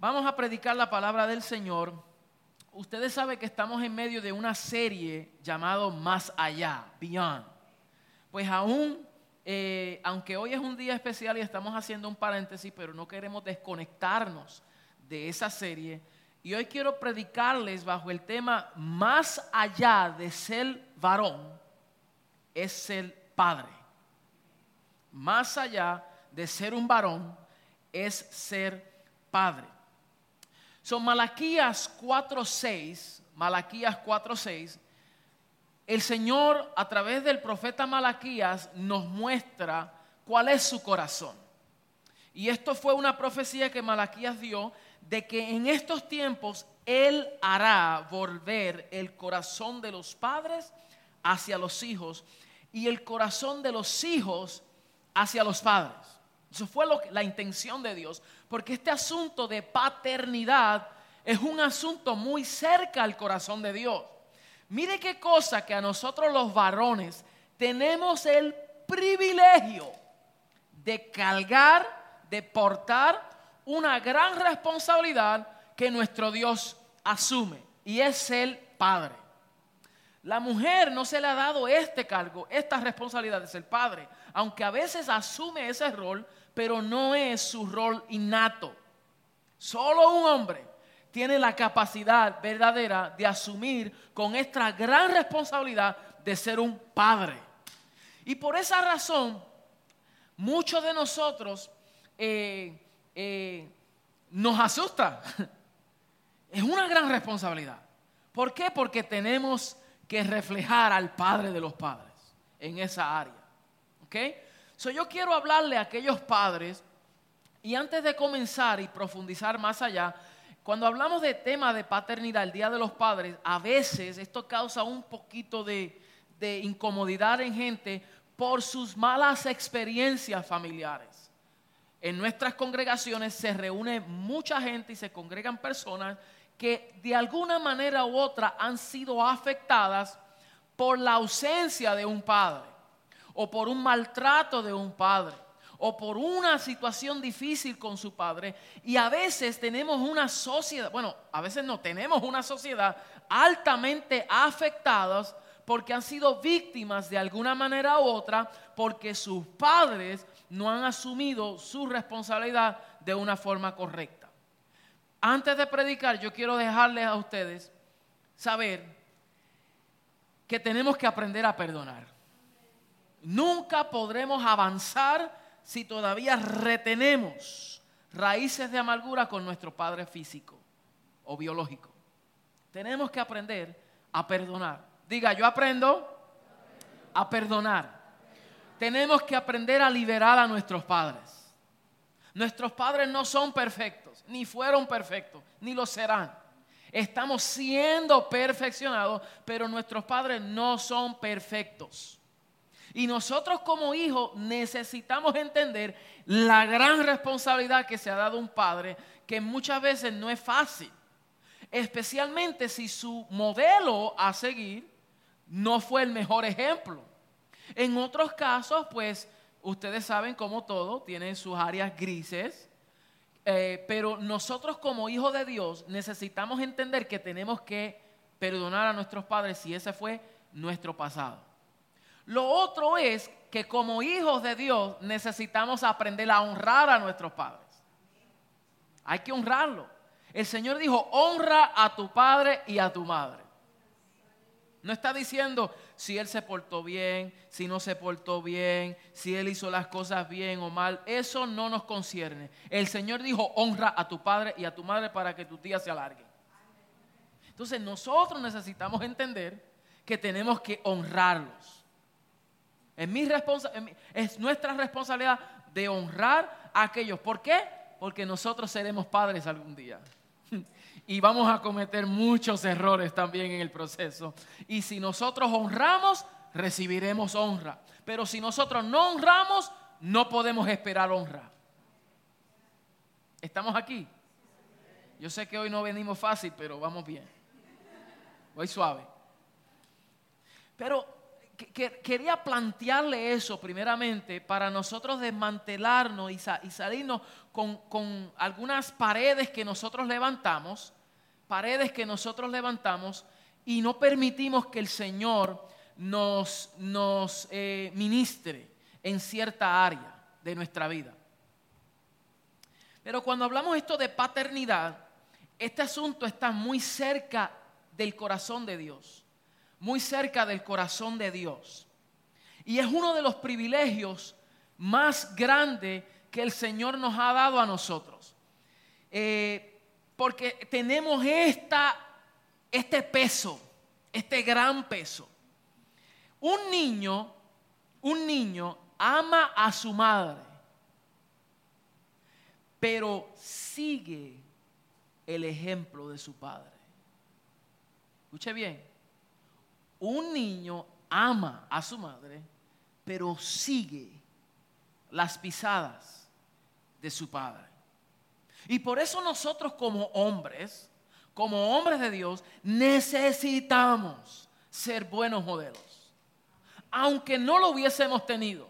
Vamos a predicar la palabra del Señor. Ustedes saben que estamos en medio de una serie llamado Más Allá, Beyond. Pues aún, eh, aunque hoy es un día especial y estamos haciendo un paréntesis, pero no queremos desconectarnos de esa serie. Y hoy quiero predicarles bajo el tema Más allá de ser varón, es ser padre. Más allá de ser un varón, es ser padre. Son Malaquías 4:6, Malaquías 4:6, el Señor a través del profeta Malaquías nos muestra cuál es su corazón. Y esto fue una profecía que Malaquías dio de que en estos tiempos Él hará volver el corazón de los padres hacia los hijos y el corazón de los hijos hacia los padres. Eso fue la intención de Dios, porque este asunto de paternidad es un asunto muy cerca al corazón de Dios. Mire qué cosa que a nosotros los varones tenemos el privilegio de cargar, de portar una gran responsabilidad que nuestro Dios asume y es el Padre. La mujer no se le ha dado este cargo, esta responsabilidad de ser padre, aunque a veces asume ese rol, pero no es su rol innato. Solo un hombre tiene la capacidad verdadera de asumir con esta gran responsabilidad de ser un padre. Y por esa razón, muchos de nosotros eh, eh, nos asusta. Es una gran responsabilidad. ¿Por qué? Porque tenemos que reflejar al Padre de los padres en esa área. ¿Ok? So yo quiero hablarle a aquellos padres y antes de comenzar y profundizar más allá, cuando hablamos de tema de paternidad, el Día de los Padres, a veces esto causa un poquito de, de incomodidad en gente por sus malas experiencias familiares. En nuestras congregaciones se reúne mucha gente y se congregan personas que de alguna manera u otra han sido afectadas por la ausencia de un padre o por un maltrato de un padre o por una situación difícil con su padre. Y a veces tenemos una sociedad, bueno, a veces no, tenemos una sociedad altamente afectadas porque han sido víctimas de alguna manera u otra porque sus padres no han asumido su responsabilidad de una forma correcta. Antes de predicar, yo quiero dejarles a ustedes saber que tenemos que aprender a perdonar. Nunca podremos avanzar si todavía retenemos raíces de amargura con nuestro padre físico o biológico. Tenemos que aprender a perdonar. Diga, yo aprendo a perdonar. Tenemos que aprender a liberar a nuestros padres. Nuestros padres no son perfectos, ni fueron perfectos, ni lo serán. Estamos siendo perfeccionados, pero nuestros padres no son perfectos. Y nosotros como hijos necesitamos entender la gran responsabilidad que se ha dado un padre, que muchas veces no es fácil. Especialmente si su modelo a seguir no fue el mejor ejemplo. En otros casos, pues ustedes saben como todo, tienen sus áreas grises, eh, pero nosotros como hijos de Dios necesitamos entender que tenemos que perdonar a nuestros padres si ese fue nuestro pasado. Lo otro es que como hijos de Dios necesitamos aprender a honrar a nuestros padres. Hay que honrarlo. El Señor dijo, honra a tu padre y a tu madre. No está diciendo si él se portó bien, si no se portó bien, si él hizo las cosas bien o mal. Eso no nos concierne. El Señor dijo, honra a tu padre y a tu madre para que tu tía se alargue. Entonces nosotros necesitamos entender que tenemos que honrarlos. Es, nuestra responsabilidad de honrar a aquellos. ¿Por qué? Porque nosotros seremos padres algún día. Y vamos a cometer muchos errores también en el proceso. Y si nosotros honramos, recibiremos honra. Pero si nosotros no honramos, no podemos esperar honra. ¿Estamos aquí? Yo sé que hoy no venimos fácil, pero vamos bien. Voy suave. Pero quería plantearle eso primeramente para nosotros desmantelarnos y, salirnos con, algunas paredes que nosotros levantamos, paredes que nosotros levantamos y no permitimos que el Señor nos, eh, ministre en cierta área de nuestra vida. Pero cuando hablamos esto de paternidad, este asunto está muy cerca del corazón de Dios muy cerca del corazón de Dios. Y es uno de los privilegios más grandes que el Señor nos ha dado a nosotros. Eh, porque tenemos esta, este peso, este gran peso. Un niño, un niño ama a su madre, pero sigue el ejemplo de su padre. Escuche bien, un niño ama a su madre, pero sigue las pisadas de su padre. Y por eso nosotros como hombres, como hombres de Dios, necesitamos ser buenos modelos. Aunque no lo hubiésemos tenido.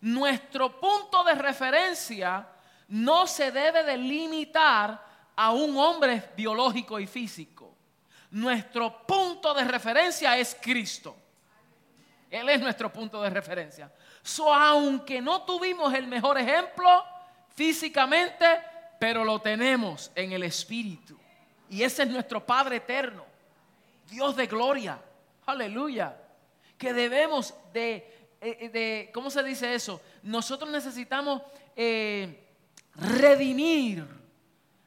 Nuestro punto de referencia no se debe de limitar a un hombre biológico y físico nuestro punto de referencia es Cristo. Él es nuestro punto de referencia. So, aunque no tuvimos el mejor ejemplo físicamente, pero lo tenemos en el Espíritu. Y ese es nuestro Padre eterno, Dios de gloria. Aleluya. Que debemos de, eh, de ¿cómo se dice eso? Nosotros necesitamos eh, redimir,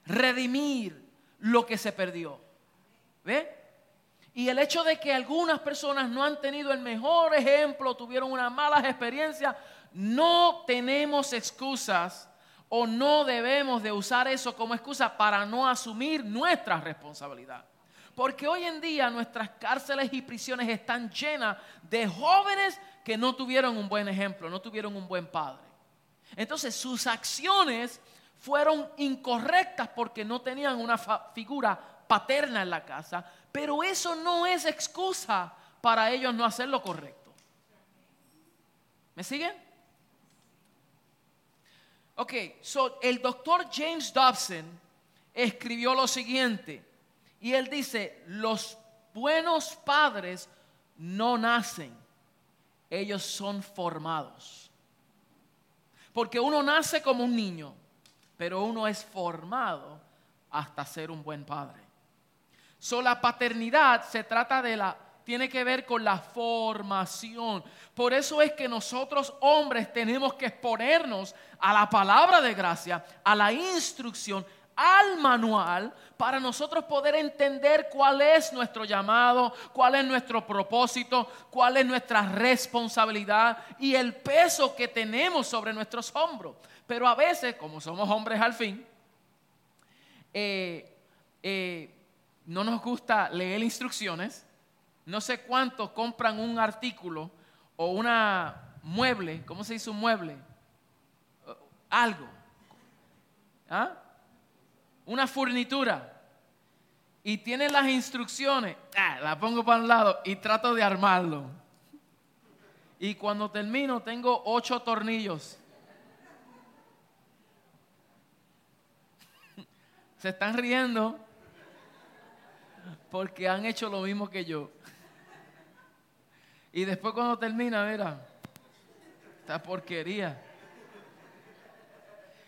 redimir lo que se perdió. ¿Ve? Y el hecho de que algunas personas no han tenido el mejor ejemplo, tuvieron una mala experiencia, no tenemos excusas o no debemos de usar eso como excusa para no asumir nuestra responsabilidad. Porque hoy en día nuestras cárceles y prisiones están llenas de jóvenes que no tuvieron un buen ejemplo, no tuvieron un buen padre. Entonces sus acciones fueron incorrectas porque no tenían una figura paterna en la casa, pero eso no es excusa para ellos no hacer lo correcto. ¿Me siguen? Ok, so el doctor James Dobson escribió lo siguiente, y él dice, los buenos padres no nacen, ellos son formados. Porque uno nace como un niño, pero uno es formado hasta ser un buen padre. So, la paternidad se trata de la, tiene que ver con la formación. Por eso es que nosotros hombres tenemos que exponernos a la palabra de gracia, a la instrucción, al manual, para nosotros poder entender cuál es nuestro llamado, cuál es nuestro propósito, cuál es nuestra responsabilidad y el peso que tenemos sobre nuestros hombros. Pero a veces, como somos hombres al fin, eh, eh, no nos gusta leer instrucciones. No sé cuántos compran un artículo o una mueble, ¿cómo se dice un mueble? Algo. ¿Ah? Una furnitura. Y tiene las instrucciones, ah, la pongo para un lado y trato de armarlo. Y cuando termino tengo ocho tornillos. Se están riendo porque han hecho lo mismo que yo. Y después cuando termina, mira, esta porquería.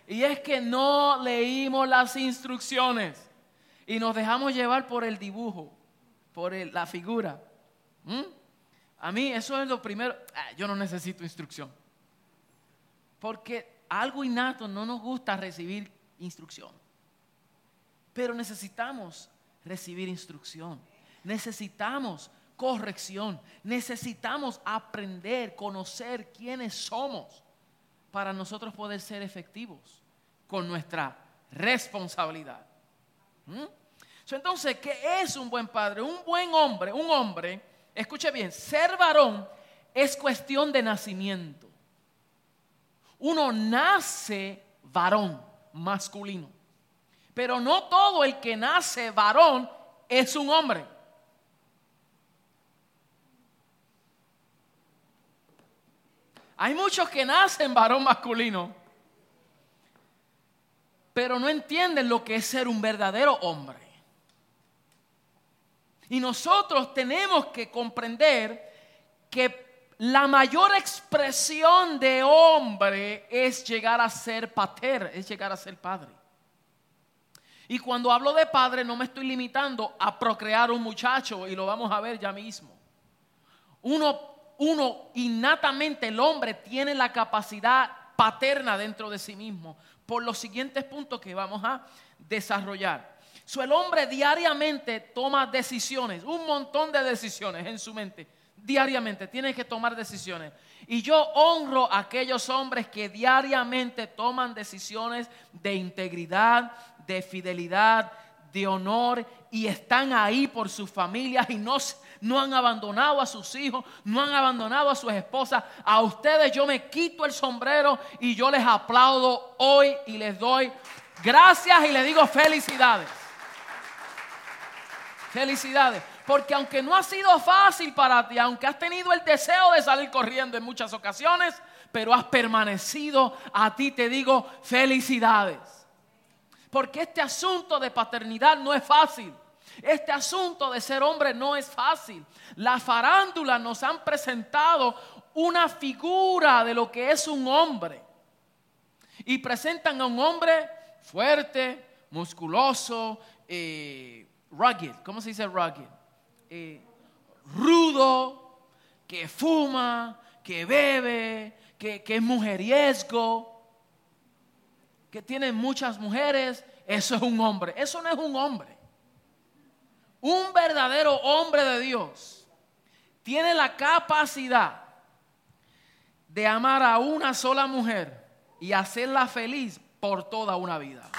Y es que no leímos las instrucciones y nos dejamos llevar por el dibujo, por la figura. ¿Mm? A mí eso es lo primero. Ah, yo no necesito instrucción. Porque algo innato no nos gusta recibir instrucción. Pero necesitamos recibir instrucción. Necesitamos corrección. Necesitamos aprender, conocer quiénes somos para nosotros poder ser efectivos con nuestra responsabilidad. ¿Mm? entonces, ¿qué es un buen padre? Un buen hombre, un hombre, escuche bien, ser varón es cuestión de nacimiento. Uno nace varón, masculino. Pero no todo el que nace varón es un hombre. Hay muchos que nacen varón masculino, pero no entienden lo que es ser un verdadero hombre. Y nosotros tenemos que comprender que la mayor expresión de hombre es llegar a ser pater, es llegar a ser padre. Y cuando hablo de padre no me estoy limitando a procrear un muchacho y lo vamos a ver ya mismo. Uno, uno innatamente, el hombre tiene la capacidad paterna dentro de sí mismo por los siguientes puntos que vamos a desarrollar. So, el hombre diariamente toma decisiones, un montón de decisiones en su mente. Diariamente tiene que tomar decisiones. Y yo honro a aquellos hombres que diariamente toman decisiones de integridad, de fidelidad, de honor y están ahí por sus familias y no, no han abandonado a sus hijos, no han abandonado a sus esposas. A ustedes yo me quito el sombrero y yo les aplaudo hoy y les doy gracias y les digo felicidades. Felicidades. Porque aunque no ha sido fácil para ti, aunque has tenido el deseo de salir corriendo en muchas ocasiones, pero has permanecido, a ti te digo felicidades. Porque este asunto de paternidad no es fácil. Este asunto de ser hombre no es fácil. La farándula nos han presentado una figura de lo que es un hombre. Y presentan a un hombre fuerte, musculoso, eh, rugged. ¿Cómo se dice rugged? Eh, rudo, que fuma, que bebe, que, que es mujeriesgo, que tiene muchas mujeres. Eso es un hombre. Eso no es un hombre. Un verdadero hombre de Dios tiene la capacidad de amar a una sola mujer y hacerla feliz por toda una vida.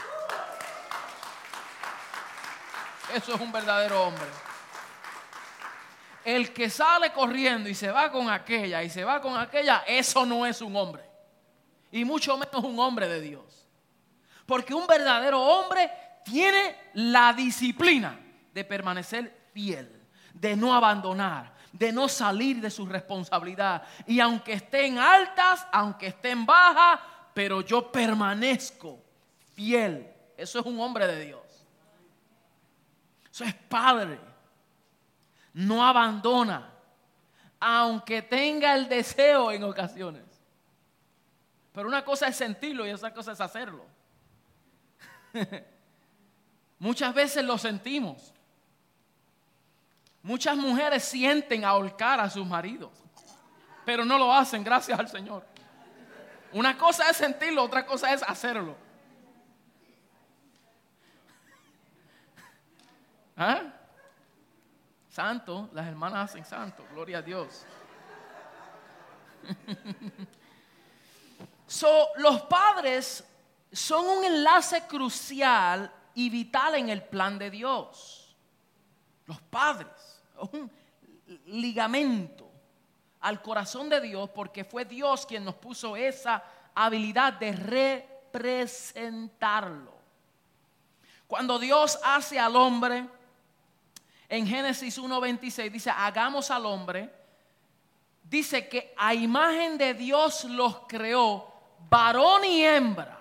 Eso es un verdadero hombre. El que sale corriendo y se va con aquella y se va con aquella, eso no es un hombre. Y mucho menos un hombre de Dios. Porque un verdadero hombre tiene la disciplina de permanecer fiel, de no abandonar, de no salir de su responsabilidad. Y aunque estén altas, aunque estén bajas, pero yo permanezco fiel. Eso es un hombre de Dios. Eso es padre no abandona, aunque tenga el deseo en ocasiones. Pero una cosa es sentirlo y otra cosa es hacerlo. Muchas veces lo sentimos. Muchas mujeres sienten ahorcar a sus maridos, pero no lo hacen, gracias al Señor. Una cosa es sentirlo, otra cosa es hacerlo. ¿Ah? Santo, las hermanas hacen santo, gloria a Dios. so, los padres son un enlace crucial y vital en el plan de Dios. Los padres, un ligamento al corazón de Dios porque fue Dios quien nos puso esa habilidad de representarlo. Cuando Dios hace al hombre, en Génesis 1.26 dice, hagamos al hombre. Dice que a imagen de Dios los creó, varón y hembra.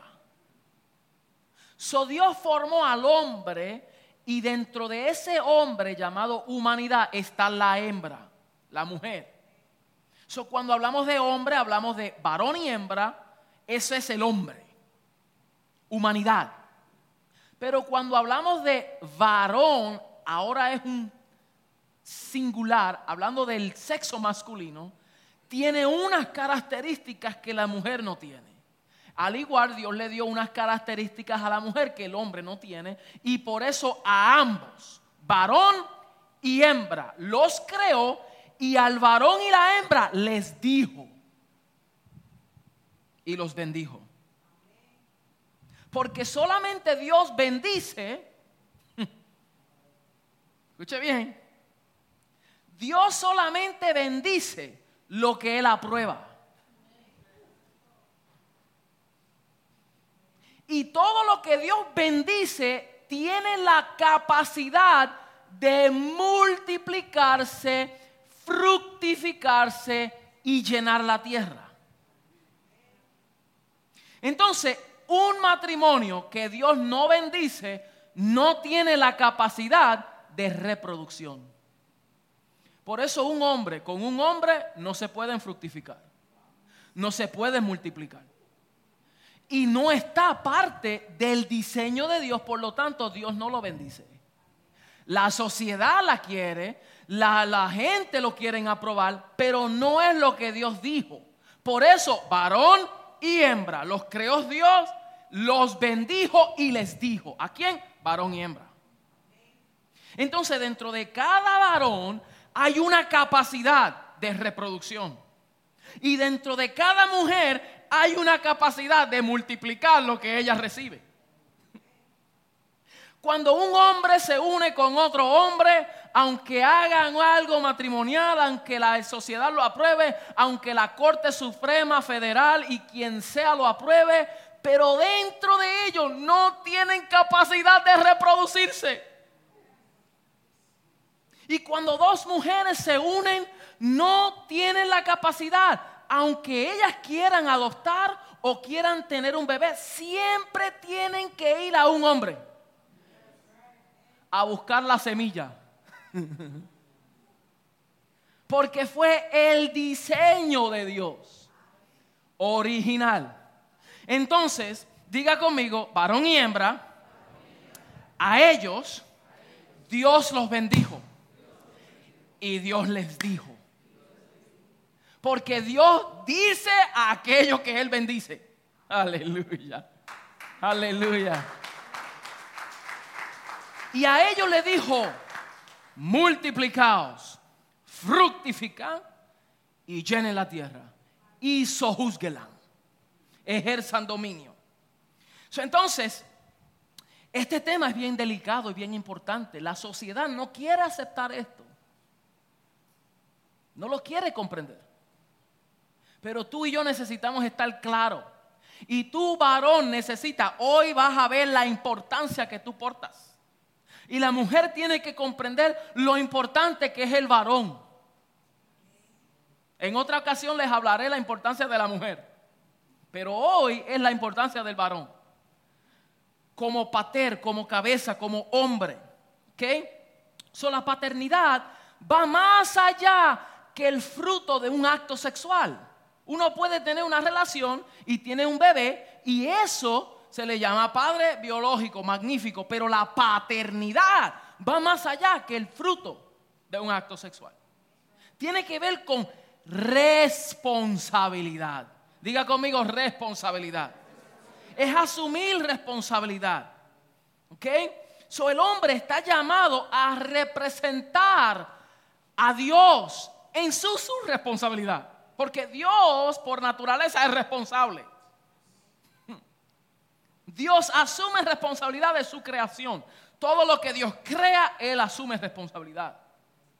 So Dios formó al hombre y dentro de ese hombre llamado humanidad está la hembra, la mujer. So cuando hablamos de hombre, hablamos de varón y hembra, eso es el hombre, humanidad. Pero cuando hablamos de varón, ahora es un singular, hablando del sexo masculino, tiene unas características que la mujer no tiene. Al igual Dios le dio unas características a la mujer que el hombre no tiene y por eso a ambos, varón y hembra, los creó y al varón y la hembra les dijo y los bendijo. Porque solamente Dios bendice Escuche bien. Dios solamente bendice lo que Él aprueba. Y todo lo que Dios bendice tiene la capacidad de multiplicarse, fructificarse y llenar la tierra. Entonces, un matrimonio que Dios no bendice no tiene la capacidad de reproducción. Por eso un hombre con un hombre no se pueden fructificar, no se pueden multiplicar. Y no está parte del diseño de Dios, por lo tanto Dios no lo bendice. La sociedad la quiere, la, la gente lo quieren aprobar, pero no es lo que Dios dijo. Por eso, varón y hembra, los creó Dios, los bendijo y les dijo. ¿A quién? Varón y hembra. Entonces, dentro de cada varón hay una capacidad de reproducción. Y dentro de cada mujer hay una capacidad de multiplicar lo que ella recibe. Cuando un hombre se une con otro hombre, aunque hagan algo matrimonial, aunque la sociedad lo apruebe, aunque la Corte Suprema Federal y quien sea lo apruebe, pero dentro de ellos no tienen capacidad de reproducirse. Y cuando dos mujeres se unen, no tienen la capacidad, aunque ellas quieran adoptar o quieran tener un bebé, siempre tienen que ir a un hombre a buscar la semilla. Porque fue el diseño de Dios original. Entonces, diga conmigo, varón y hembra, a ellos Dios los bendijo. Y Dios les dijo. Porque Dios dice a aquellos que Él bendice. Aleluya. Aleluya. Y a ellos le dijo, multiplicaos, fructificad y llenen la tierra y sojuzguelan, ejerzan dominio. Entonces, este tema es bien delicado y bien importante. La sociedad no quiere aceptar esto. No lo quiere comprender. Pero tú y yo necesitamos estar claros. Y tú, varón, necesita, hoy vas a ver la importancia que tú portas. Y la mujer tiene que comprender lo importante que es el varón. En otra ocasión les hablaré la importancia de la mujer. Pero hoy es la importancia del varón. Como pater, como cabeza, como hombre. ¿Ok? So, la paternidad va más allá que el fruto de un acto sexual. Uno puede tener una relación y tiene un bebé y eso se le llama padre biológico, magnífico, pero la paternidad va más allá que el fruto de un acto sexual. Tiene que ver con responsabilidad. Diga conmigo responsabilidad. Es asumir responsabilidad. ¿Ok? So el hombre está llamado a representar a Dios en su, responsabilidad. Porque Dios por naturaleza es responsable. Dios asume responsabilidad de su creación. Todo lo que Dios crea, Él asume responsabilidad.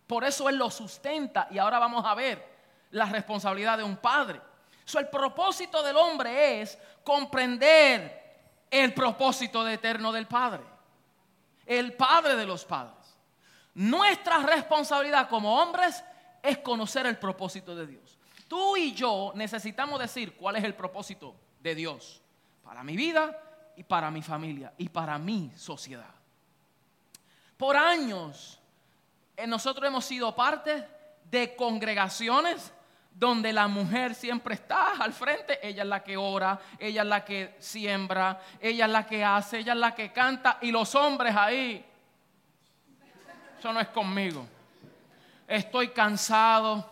Por eso Él lo sustenta. Y ahora vamos a ver la responsabilidad de un padre. el propósito del hombre es comprender el propósito eterno del Padre. El Padre de los padres. Nuestra responsabilidad como hombres es conocer el propósito de Dios. Tú y yo necesitamos decir cuál es el propósito de Dios para mi vida y para mi familia y para mi sociedad. Por años eh, nosotros hemos sido parte de congregaciones donde la mujer siempre está al frente, ella es la que ora, ella es la que siembra, ella es la que hace, ella es la que canta y los hombres ahí. Eso no es conmigo estoy cansado,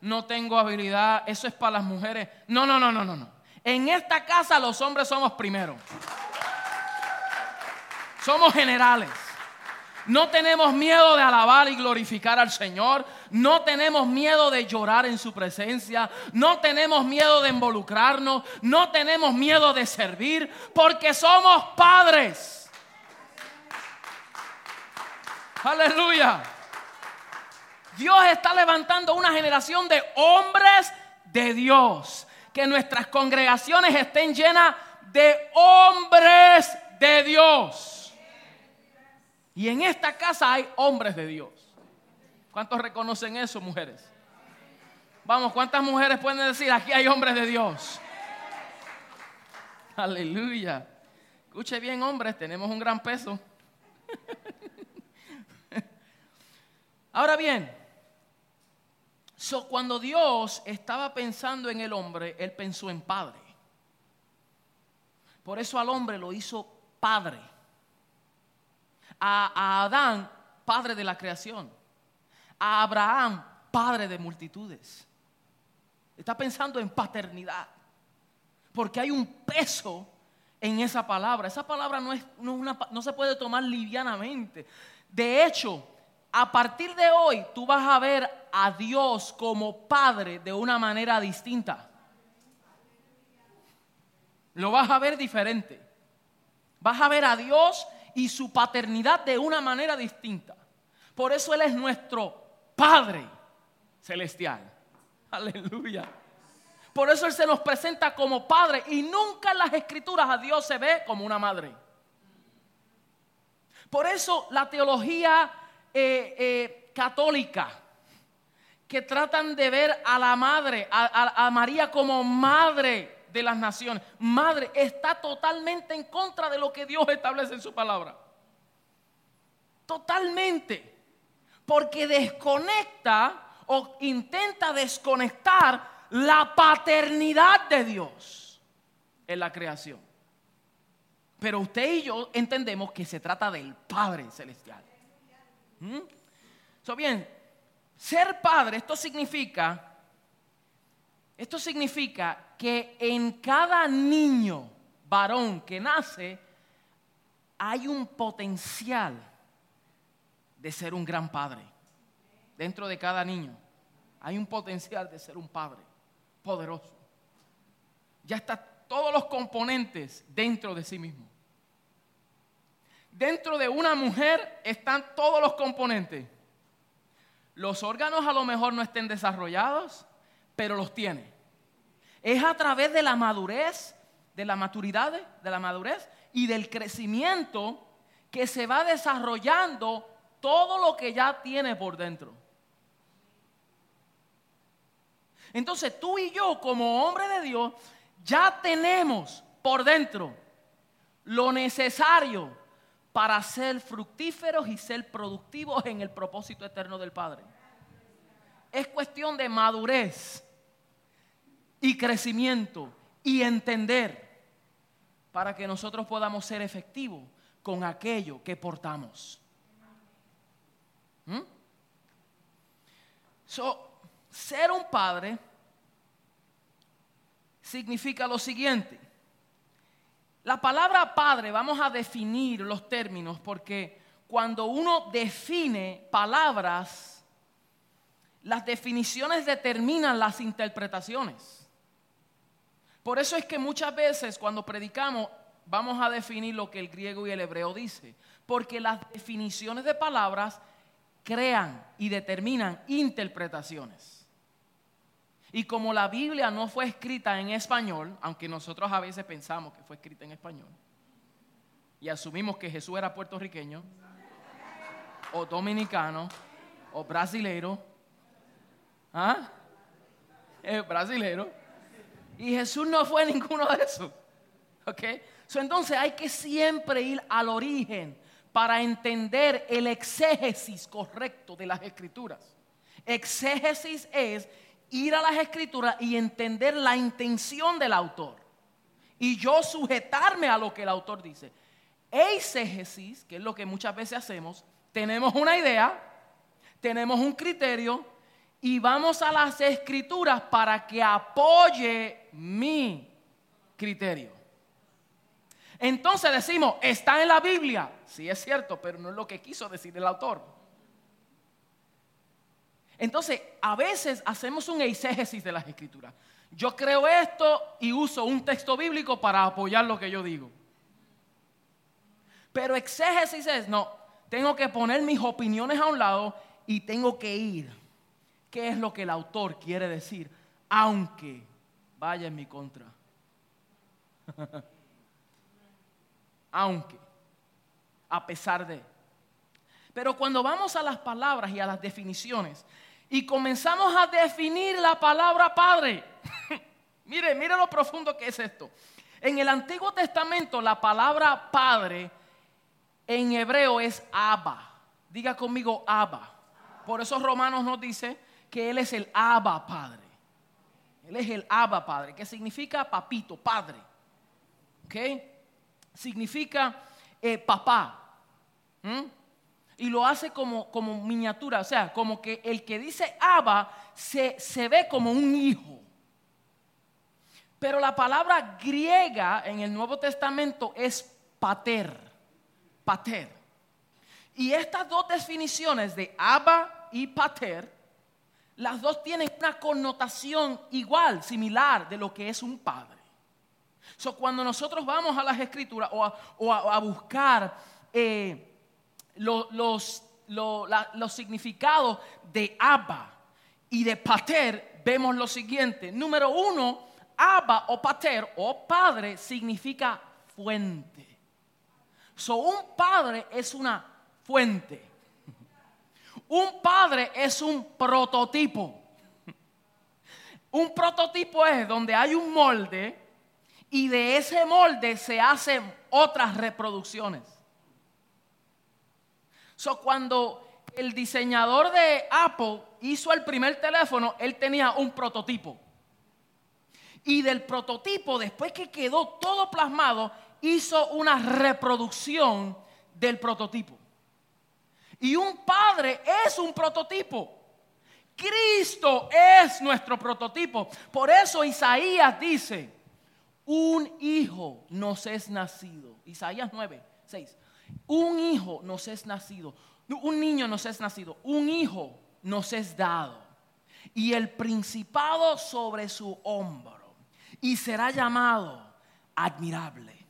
no tengo habilidad, eso es para las mujeres. No, no, no, no, no, no. En esta casa los hombres somos primero. Somos generales. No tenemos miedo de alabar y glorificar al Señor. No tenemos miedo de llorar en su presencia. No tenemos miedo de involucrarnos. No tenemos miedo de servir. Porque somos padres. Aleluya. Dios está levantando una generación de hombres de Dios. Que nuestras congregaciones estén llenas de hombres de Dios. Y en esta casa hay hombres de Dios. ¿Cuántos reconocen eso, mujeres? Vamos, ¿cuántas mujeres pueden decir aquí hay hombres de Dios? Aleluya. Escuche bien, hombres, tenemos un gran peso. Ahora bien, cuando Dios estaba pensando en el hombre, Él pensó en padre. Por eso al hombre lo hizo padre. A, Adán, padre de la creación. A Abraham, padre de multitudes. Está pensando en paternidad. Porque hay un peso en esa palabra. Esa palabra no, es, no se puede tomar livianamente. De hecho, a partir de hoy tú vas a ver a Dios como Padre de una manera distinta. Lo vas a ver diferente. Vas a ver a Dios y su paternidad de una manera distinta. Por eso Él es nuestro Padre celestial. Aleluya. Por eso Él se nos presenta como Padre y nunca en las escrituras a Dios se ve como una madre. Por eso la teología eh, eh, católica que tratan de ver a la madre, a, María como madre de las naciones, madre, está totalmente en contra de lo que Dios establece en su palabra. Totalmente. Porque desconecta o intenta desconectar la paternidad de Dios en la creación. Pero usted y yo entendemos que se trata del Padre Celestial. ¿Mm? bien, ser padre, esto significa, esto significa que en cada niño varón que nace hay un potencial de ser un gran padre. Dentro de cada niño hay un potencial de ser un padre poderoso. Ya está todos los componentes dentro de sí mismo. Dentro de una mujer están todos los componentes. Los órganos a lo mejor no estén desarrollados, pero los tiene. Es a través de la madurez, de la maturidad, de la madurez y del crecimiento que se va desarrollando todo lo que ya tiene por dentro. Entonces tú y yo como hombre de Dios ya tenemos por dentro lo necesario para ser fructíferos y ser productivos en el propósito eterno del Padre. Es cuestión de madurez y crecimiento y entender para que nosotros podamos ser efectivos con aquello que portamos. ¿Mm? ser un padre significa lo siguiente la palabra padre, vamos a definir los términos porque cuando uno define palabras, las definiciones determinan las interpretaciones. Por eso es que muchas veces cuando predicamos vamos a definir lo que el griego y el hebreo dice, porque las definiciones de palabras crean y determinan interpretaciones. Y como la Biblia no fue escrita en español, aunque nosotros a veces pensamos que fue escrita en español, y asumimos que Jesús era puertorriqueño, o dominicano, o brasilero, ¿ah? Es brasilero. Y Jesús no fue ninguno de esos. ¿Ok? entonces hay que siempre ir al origen para entender el exégesis correcto de las escrituras. Exégesis es ir a las escrituras y entender la intención del autor. Y yo sujetarme a lo que el autor dice. Eisegesis, que es lo que muchas veces hacemos, tenemos una idea, tenemos un criterio y vamos a las escrituras para que apoye mi criterio. Entonces decimos, está en la Biblia. Sí es cierto, pero no es lo que quiso decir el autor. Entonces, a veces hacemos un eisegesis de las escrituras. Yo creo esto y uso un texto bíblico para apoyar lo que yo digo. Pero exégesis es, no, tengo que poner mis opiniones a un lado y tengo que ir. ¿Qué es lo que el autor quiere decir? Aunque vaya en mi contra. Aunque, a pesar de. Pero cuando vamos a las palabras y a las definiciones, y comenzamos a definir la palabra Padre. mire, mire lo profundo que es esto. En el Antiguo Testamento la palabra padre en hebreo es Abba. Diga conmigo Abba. Por eso Romanos nos dice que Él es el Abba Padre. Él es el Abba Padre, que significa papito, padre. ¿Ok? Significa eh, papá. Y lo hace como, como miniatura, o sea, como que el que dice Abba se, se ve como un hijo. Pero la palabra griega en el Nuevo Testamento es pater. Pater. Y estas dos definiciones de Abba y pater, las dos tienen una connotación igual, similar de lo que es un padre. So, cuando nosotros vamos a las escrituras o a, buscar eh, los, significados de Abba y de pater, vemos lo siguiente. Número uno, Abba o pater o padre significa fuente. So, un padre es una fuente. Un padre es un prototipo. Un prototipo es donde hay un molde y de ese molde se hacen otras reproducciones. So, cuando el diseñador de Apple hizo el primer teléfono, él tenía un prototipo. Y del prototipo, después que quedó todo plasmado, hizo una reproducción del prototipo. Y un padre es un prototipo. Cristo es nuestro prototipo. Por eso Isaías dice, un hijo nos es nacido. Isaías 9, 6. Un hijo nos es nacido. Un niño nos es nacido. Un hijo nos es dado. Y el principado sobre su hombro. Y será llamado admirable,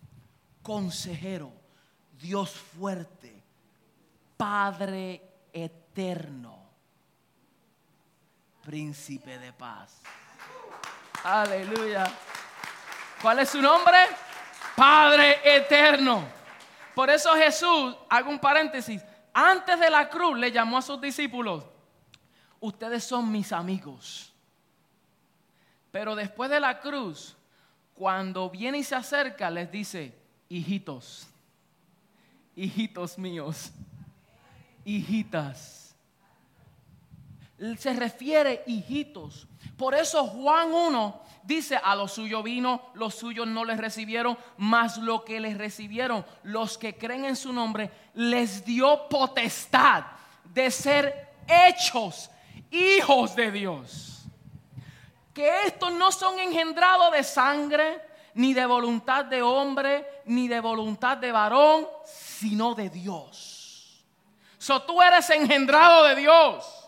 consejero, Dios fuerte Padre eterno, príncipe de paz. Aleluya. ¿Cuál es su nombre? Padre eterno. Por eso Jesús, hago un paréntesis, antes de la cruz le llamó a sus discípulos, ustedes son mis amigos. Pero después de la cruz, cuando viene y se acerca, les dice, hijitos, hijitos míos hijitas. Se refiere hijitos. Por eso Juan 1 dice, a los suyos vino, los suyos no les recibieron, mas lo que les recibieron, los que creen en su nombre, les dio potestad de ser hechos hijos de Dios. Que estos no son engendrados de sangre, ni de voluntad de hombre, ni de voluntad de varón, sino de Dios. So tú eres engendrado de Dios.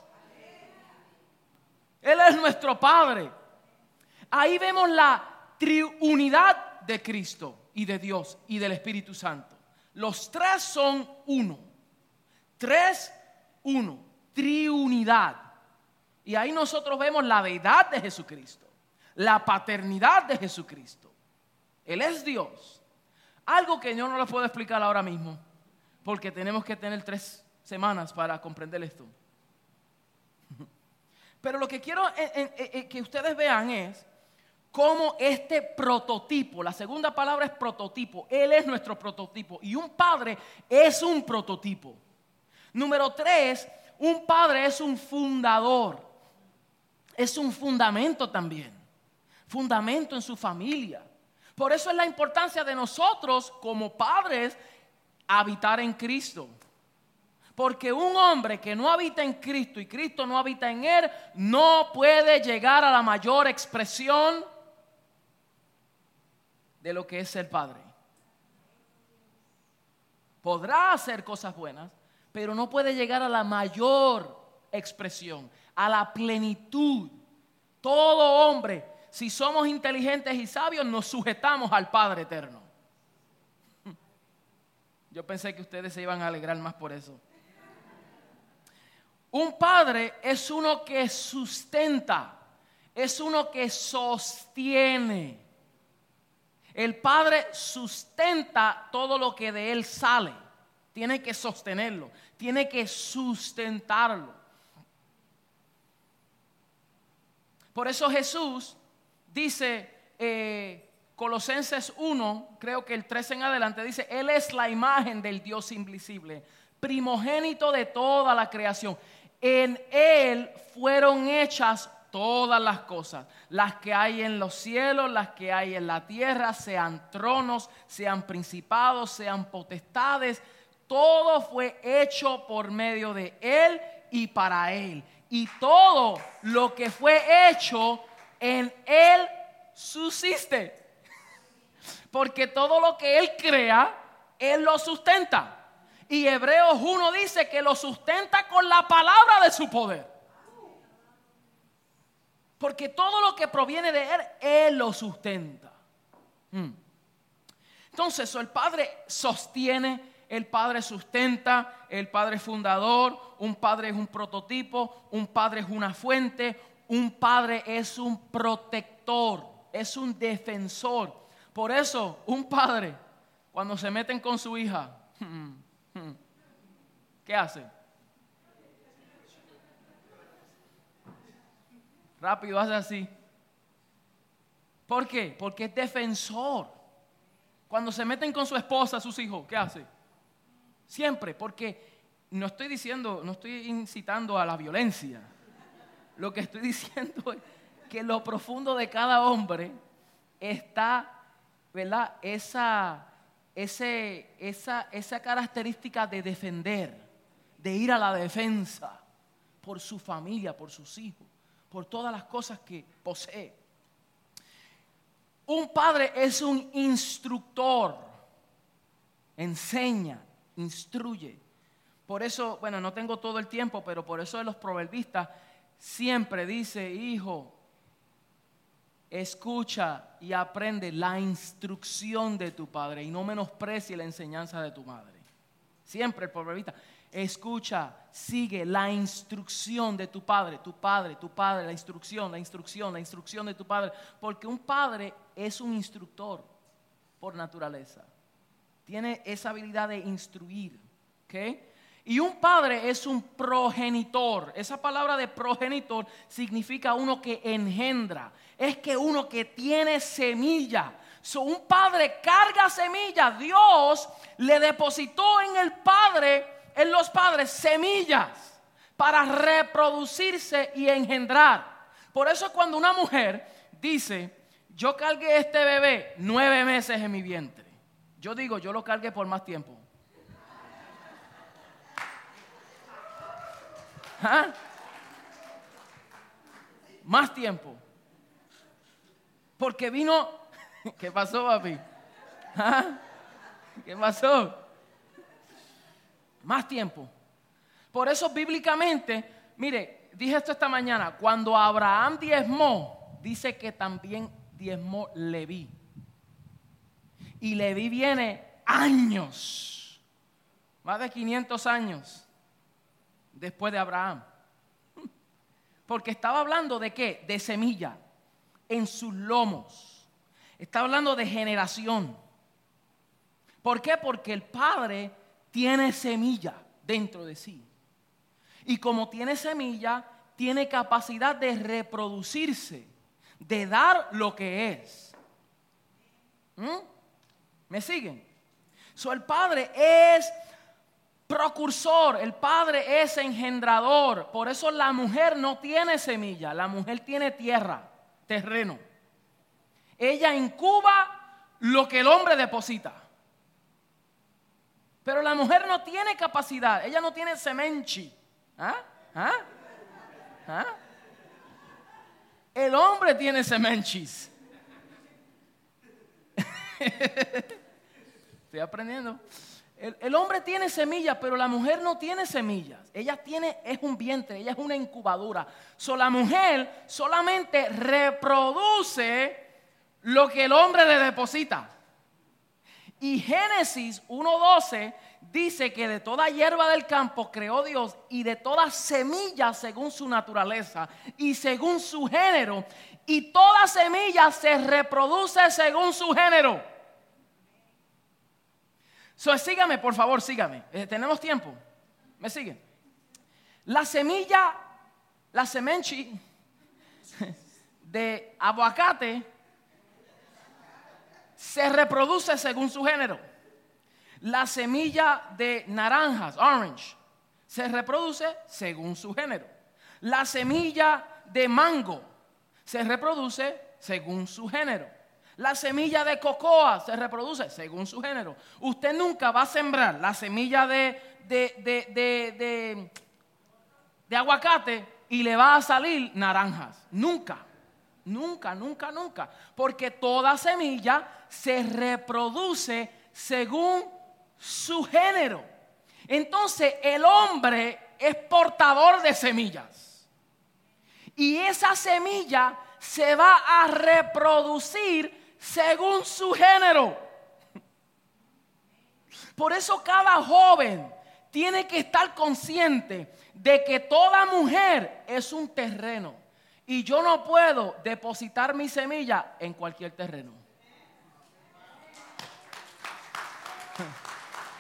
Él es nuestro Padre. Ahí vemos la triunidad de Cristo y de Dios y del Espíritu Santo. Los tres son uno. Tres, uno. Triunidad. Y ahí nosotros vemos la deidad de Jesucristo. La paternidad de Jesucristo. Él es Dios. Algo que yo no les puedo explicar ahora mismo. Porque tenemos que tener tres semanas para comprender esto. Pero lo que quiero que ustedes vean es cómo este prototipo, la segunda palabra es prototipo, Él es nuestro prototipo y un padre es un prototipo. Número tres, un padre es un fundador, es un fundamento también, fundamento en su familia. Por eso es la importancia de nosotros como padres habitar en Cristo. Porque un hombre que no habita en Cristo y Cristo no habita en él, no puede llegar a la mayor expresión de lo que es ser padre. Podrá hacer cosas buenas, pero no puede llegar a la mayor expresión, a la plenitud. Todo hombre, si somos inteligentes y sabios, nos sujetamos al Padre eterno. Yo pensé que ustedes se iban a alegrar más por eso. Un padre es uno que sustenta, es uno que sostiene. El padre sustenta todo lo que de él sale. Tiene que sostenerlo, tiene que sustentarlo. Por eso Jesús dice, eh, Colosenses 1, creo que el 13 en adelante dice, Él es la imagen del Dios invisible, primogénito de toda la creación. En Él fueron hechas todas las cosas, las que hay en los cielos, las que hay en la tierra, sean tronos, sean principados, sean potestades, todo fue hecho por medio de Él y para Él. Y todo lo que fue hecho en Él subsiste. Porque todo lo que Él crea, Él lo sustenta. Y Hebreos 1 dice que lo sustenta con la palabra de su poder. Porque todo lo que proviene de Él, Él lo sustenta. Hmm. Entonces, el Padre sostiene, el Padre sustenta, el Padre es fundador, un Padre es un prototipo, un Padre es una fuente, un Padre es un protector, es un defensor. Por eso, un padre, cuando se meten con su hija, ¿qué hace? Rápido hace así. ¿Por qué? Porque es defensor. Cuando se meten con su esposa, sus hijos, ¿qué hace? Siempre, porque no estoy diciendo, no estoy incitando a la violencia. Lo que estoy diciendo es que lo profundo de cada hombre está ¿verdad? Esa, esa, esa característica de defender, de ir a la defensa por su familia, por sus hijos, por todas las cosas que posee. Un padre es un instructor, enseña, instruye. Por eso, bueno, no tengo todo el tiempo, pero por eso de los proverbistas siempre dice, hijo, escucha y aprende la instrucción de tu padre y no menosprecie la enseñanza de tu madre. Siempre el proverbista, escucha, sigue la instrucción de tu padre, tu padre, tu padre, la instrucción, la instrucción, la instrucción de tu padre, porque un padre es un instructor por naturaleza. Tiene esa habilidad de instruir, ¿ok? Y un padre es un progenitor. Esa palabra de progenitor significa uno que engendra. Es que uno que tiene semilla. So, un padre carga semilla. Dios le depositó en el padre, en los padres, semillas para reproducirse y engendrar. Por eso cuando una mujer dice, yo cargué este bebé nueve meses en mi vientre. Yo digo, yo lo cargué por más tiempo. ¿Ah? Más tiempo. Porque vino. ¿Qué pasó, papi? ¿Ah? ¿Qué pasó? Más tiempo. Por eso bíblicamente, mire, dije esto esta mañana, cuando Abraham diezmó, dice que también diezmó Leví. Y Leví viene años, más de 500 años después de Abraham. Porque estaba hablando de qué? De semilla en sus lomos. Está hablando de generación. ¿Por qué? Porque el Padre tiene semilla dentro de sí. Y como tiene semilla, tiene capacidad de reproducirse, de dar lo que es. ¿Mm? ¿Me siguen? So, el Padre es Procursor, el padre es engendrador. Por eso la mujer no tiene semilla, la mujer tiene tierra, terreno. Ella incuba lo que el hombre deposita. Pero la mujer no tiene capacidad, ella no tiene semenchi. ¿Ah? ¿Ah? ¿Ah? El hombre tiene semenchis. Estoy aprendiendo. El, hombre tiene semillas, pero la mujer no tiene semillas. Ella tiene, es un vientre, ella es una incubadora. So, la mujer solamente reproduce lo que el hombre le deposita. Y Génesis 1.12 dice que de toda hierba del campo creó Dios y de toda semilla según su naturaleza y según su género. Y toda semilla se reproduce según su género. So, sígame, por favor, sígame. Eh, Tenemos tiempo. ¿Me siguen? La semilla, la semenchi de aguacate se reproduce según su género. La semilla de naranjas, orange, se reproduce según su género. La semilla de mango se reproduce según su género. La semilla de cocoa se reproduce según su género. Usted nunca va a sembrar la semilla de, de, de, de, aguacate y le va a salir naranjas. Nunca, nunca, nunca, nunca. Porque toda semilla se reproduce según su género. Entonces el hombre es portador de semillas. Y esa semilla se va a reproducir según su género. Por eso cada joven tiene que estar consciente de que toda mujer es un terreno. Y yo no puedo depositar mi semilla en cualquier terreno.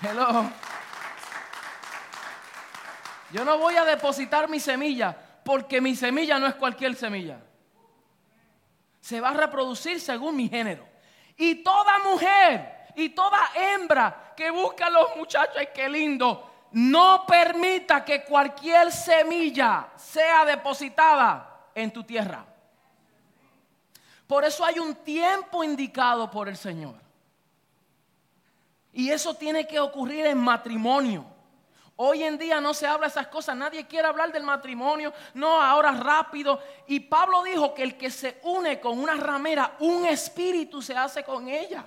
Hello. Yo no voy a depositar mi semilla porque mi semilla no es cualquier semilla. Se va a reproducir según mi género. Y toda mujer y toda hembra que busca a los muchachos, ay, qué lindo, no permita que cualquier semilla sea depositada en tu tierra. Por eso hay un tiempo indicado por el Señor. Y eso tiene que ocurrir en matrimonio. Hoy en día no se habla esas cosas, nadie quiere hablar del matrimonio, no, ahora rápido. Y Pablo dijo que el que se une con una ramera, un espíritu se hace con ella.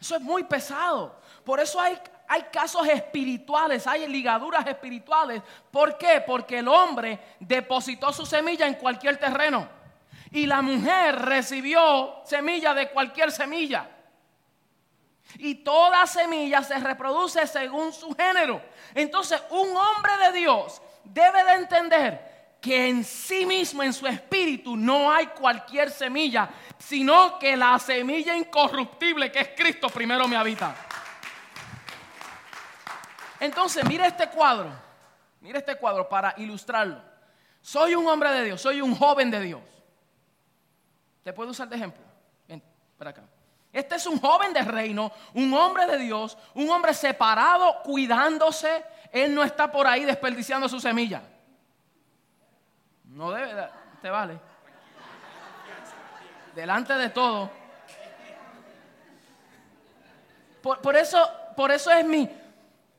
Eso es muy pesado. Por eso hay, hay casos espirituales, hay ligaduras espirituales. ¿Por qué? Porque el hombre depositó su semilla en cualquier terreno y la mujer recibió semilla de cualquier semilla. Y toda semilla se reproduce según su género. Entonces un hombre de Dios debe de entender que en sí mismo, en su espíritu, no hay cualquier semilla, sino que la semilla incorruptible que es Cristo primero me habita. Entonces, mire este cuadro. Mire este cuadro para ilustrarlo. Soy un hombre de Dios, soy un joven de Dios. ¿Te puedo usar de ejemplo? Ven, para acá. Este es un joven de reino, un hombre de Dios, un hombre separado, cuidándose. Él no está por ahí desperdiciando su semilla. No debe, te vale. Delante de todo. Por, por, eso, por eso es mi,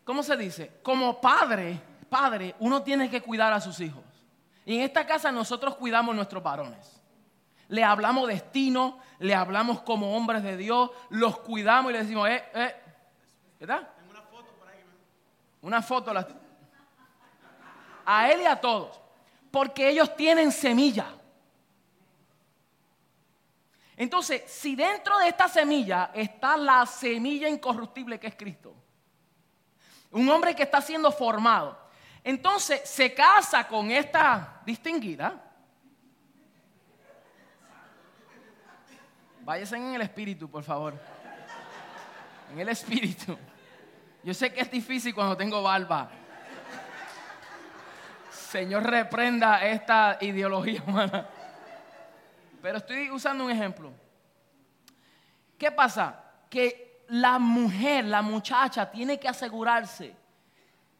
¿cómo se dice? Como padre, padre, uno tiene que cuidar a sus hijos. Y en esta casa nosotros cuidamos nuestros varones. Le hablamos destino, le hablamos como hombres de Dios, los cuidamos y le decimos, eh, eh, ¿verdad? Tengo una foto por ahí. Una foto. A él y a todos. Porque ellos tienen semilla. Entonces, si dentro de esta semilla está la semilla incorruptible que es Cristo, un hombre que está siendo formado. Entonces se casa con esta distinguida. Váyase en el espíritu, por favor. En el espíritu. Yo sé que es difícil cuando tengo barba. Señor, reprenda esta ideología humana. Pero estoy usando un ejemplo. ¿Qué pasa? Que la mujer, la muchacha, tiene que asegurarse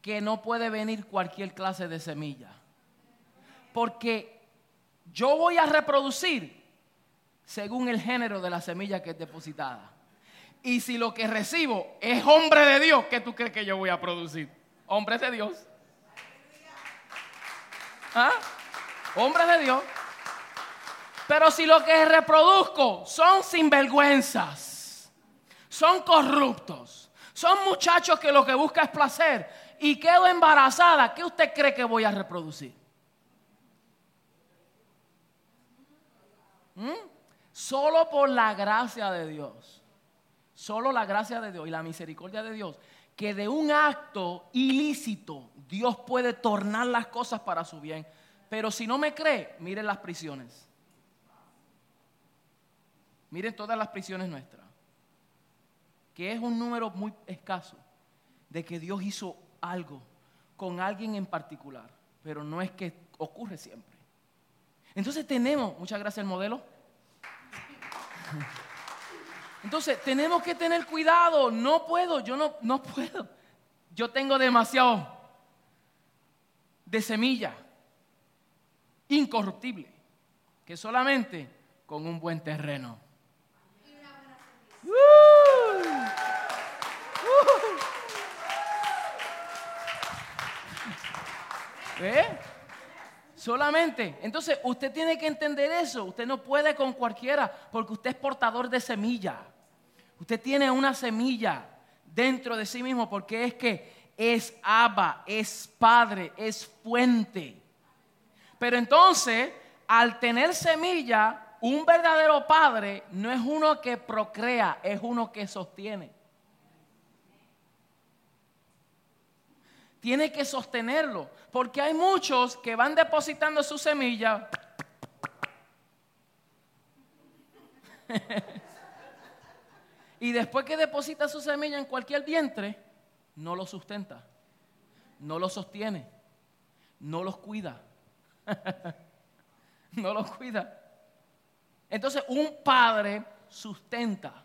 que no puede venir cualquier clase de semilla. Porque yo voy a reproducir según el género de la semilla que es depositada. Y si lo que recibo es hombre de Dios, ¿qué tú crees que yo voy a producir? Hombres de Dios. ¿Ah? Hombres de Dios. Pero si lo que reproduzco son sinvergüenzas son corruptos, son muchachos que lo que busca es placer y quedo embarazada, ¿qué usted cree que voy a reproducir? ¿Mm? Solo por la gracia de Dios, solo la gracia de Dios y la misericordia de Dios, que de un acto ilícito Dios puede tornar las cosas para su bien. Pero si no me cree, miren las prisiones. Miren todas las prisiones nuestras que es un número muy escaso, de que Dios hizo algo con alguien en particular, pero no es que ocurre siempre. Entonces tenemos, muchas gracias al modelo. Entonces, tenemos que tener cuidado. No puedo, yo no, no puedo. Yo tengo demasiado de semilla incorruptible que solamente con un buen terreno. ¿Eh? Solamente. Entonces, usted tiene que entender eso. Usted no puede con cualquiera porque usted es portador de semilla. Usted tiene una semilla dentro de sí mismo porque es que es aba, es padre, es fuente. Pero entonces, al tener semilla, un verdadero padre no es uno que procrea, es uno que sostiene. Tiene que sostenerlo, porque hay muchos que van depositando su semilla. y después que deposita su semilla en cualquier vientre, no lo sustenta, no lo sostiene, no los cuida. no los cuida. Entonces un padre sustenta,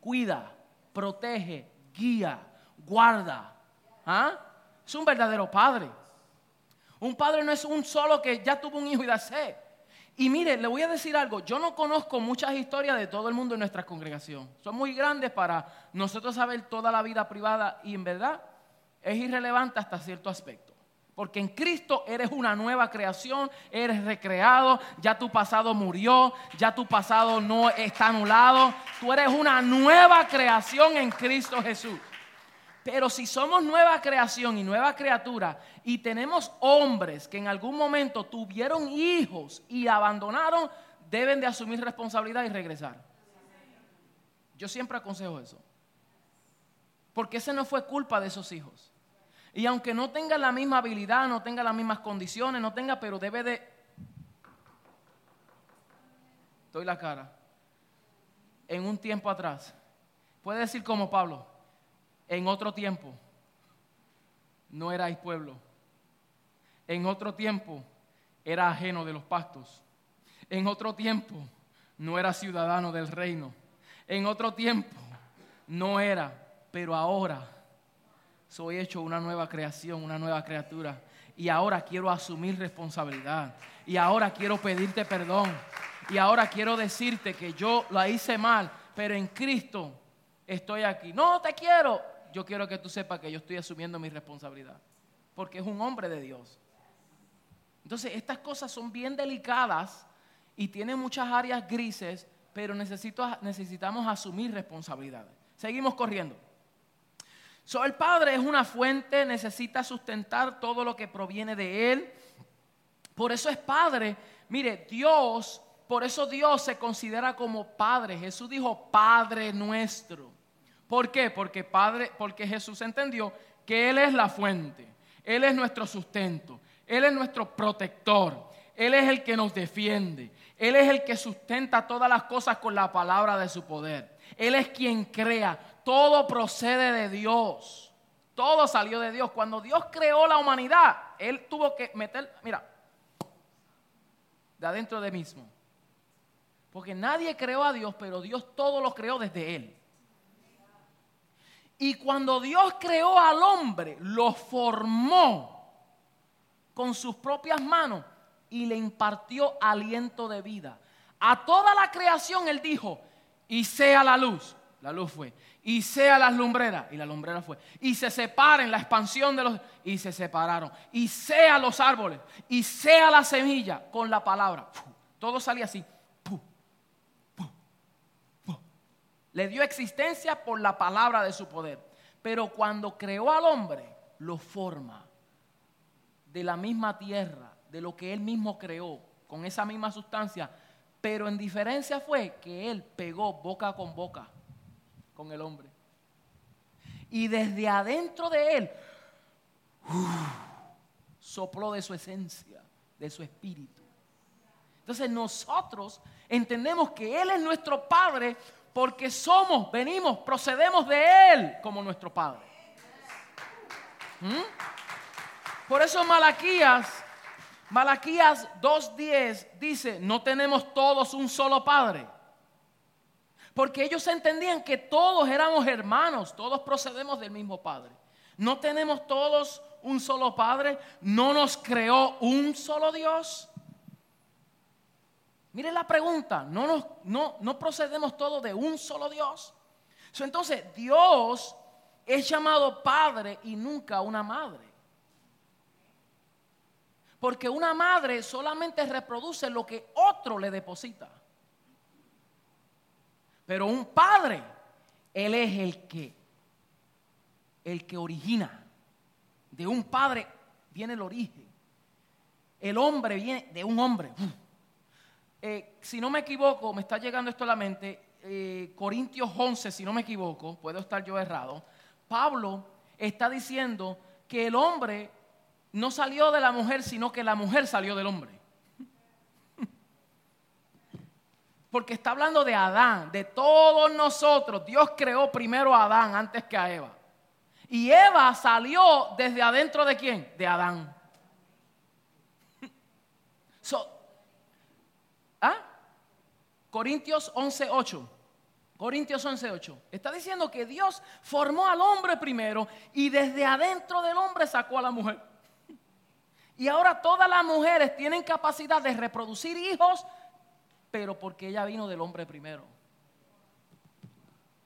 cuida, protege, guía, guarda. ¿Ah? Es un verdadero padre. Un padre no es un solo que ya tuvo un hijo y da sed. Y mire, le voy a decir algo, yo no conozco muchas historias de todo el mundo en nuestra congregación. Son muy grandes para nosotros saber toda la vida privada y en verdad es irrelevante hasta cierto aspecto. Porque en Cristo eres una nueva creación, eres recreado, ya tu pasado murió, ya tu pasado no está anulado, tú eres una nueva creación en Cristo Jesús. Pero si somos nueva creación y nueva criatura y tenemos hombres que en algún momento tuvieron hijos y abandonaron, deben de asumir responsabilidad y regresar. Yo siempre aconsejo eso. Porque ese no fue culpa de esos hijos. Y aunque no tenga la misma habilidad, no tenga las mismas condiciones, no tenga, pero debe de... Doy la cara. En un tiempo atrás. Puede decir como Pablo, en otro tiempo no erais pueblo. En otro tiempo era ajeno de los pastos. En otro tiempo no era ciudadano del reino. En otro tiempo no era, pero ahora soy hecho una nueva creación, una nueva criatura. Y ahora quiero asumir responsabilidad. Y ahora quiero pedirte perdón. Y ahora quiero decirte que yo la hice mal, pero en Cristo estoy aquí. No te quiero. Yo quiero que tú sepas que yo estoy asumiendo mi responsabilidad. Porque es un hombre de Dios. Entonces, estas cosas son bien delicadas y tienen muchas áreas grises, pero necesitamos asumir responsabilidades. Seguimos corriendo. So, el Padre es una fuente, necesita sustentar todo lo que proviene de Él. Por eso es Padre. Mire, Dios, por eso Dios se considera como Padre. Jesús dijo Padre nuestro. ¿Por qué? Porque Padre, porque Jesús entendió que Él es la fuente. Él es nuestro sustento. Él es nuestro protector. Él es el que nos defiende. Él es el que sustenta todas las cosas con la palabra de su poder. Él es quien crea todo procede de Dios. Todo salió de Dios. Cuando Dios creó la humanidad, Él tuvo que meter, mira, de adentro de mismo. Porque nadie creó a Dios, pero Dios todo lo creó desde Él. Y cuando Dios creó al hombre, lo formó con sus propias manos y le impartió aliento de vida. A toda la creación Él dijo, y sea la luz. La luz fue y sea las lumbreras, y la lumbrera fue, y se separen la expansión de los, y se separaron, y sea los árboles, y sea la semilla con la palabra. Todo salía así. Le dio existencia por la palabra de su poder. Pero cuando creó al hombre, lo forma de la misma tierra, de lo que él mismo creó, con esa misma sustancia. Pero en diferencia fue que él pegó boca con boca con el hombre. Y desde adentro de él sopló de su esencia, de su espíritu. Entonces nosotros entendemos que Él es nuestro Padre porque somos, venimos, procedemos de Él como nuestro Padre. ¿Mm? Por eso Malaquías, Malaquías 2.10 dice, no tenemos todos un solo Padre. Porque ellos entendían que todos éramos hermanos, todos procedemos del mismo Padre. No tenemos todos un solo Padre, no nos creó un solo Dios. Mire la pregunta, ¿no, nos, no, no procedemos todos de un solo Dios? entonces, Dios es llamado Padre y nunca una madre. Porque una madre solamente reproduce lo que otro le deposita. Pero un padre, él es el que, el que origina. De un padre viene el origen. El hombre viene de un hombre. Eh, si no me equivoco, me está llegando esto a la mente, eh, Corintios 11, si no me equivoco, puedo estar yo errado, Pablo está diciendo que el hombre no salió de la mujer, sino que la mujer salió del hombre. Porque está hablando de Adán, de todos nosotros. Dios creó primero a Adán antes que a Eva. Y Eva salió desde adentro de quién? De Adán. ¿Ah? Corintios 11:8. Corintios 11:8. Está diciendo que Dios formó al hombre primero y desde adentro del hombre sacó a la mujer. Y ahora todas las mujeres tienen capacidad de reproducir hijos pero porque ella vino del hombre primero.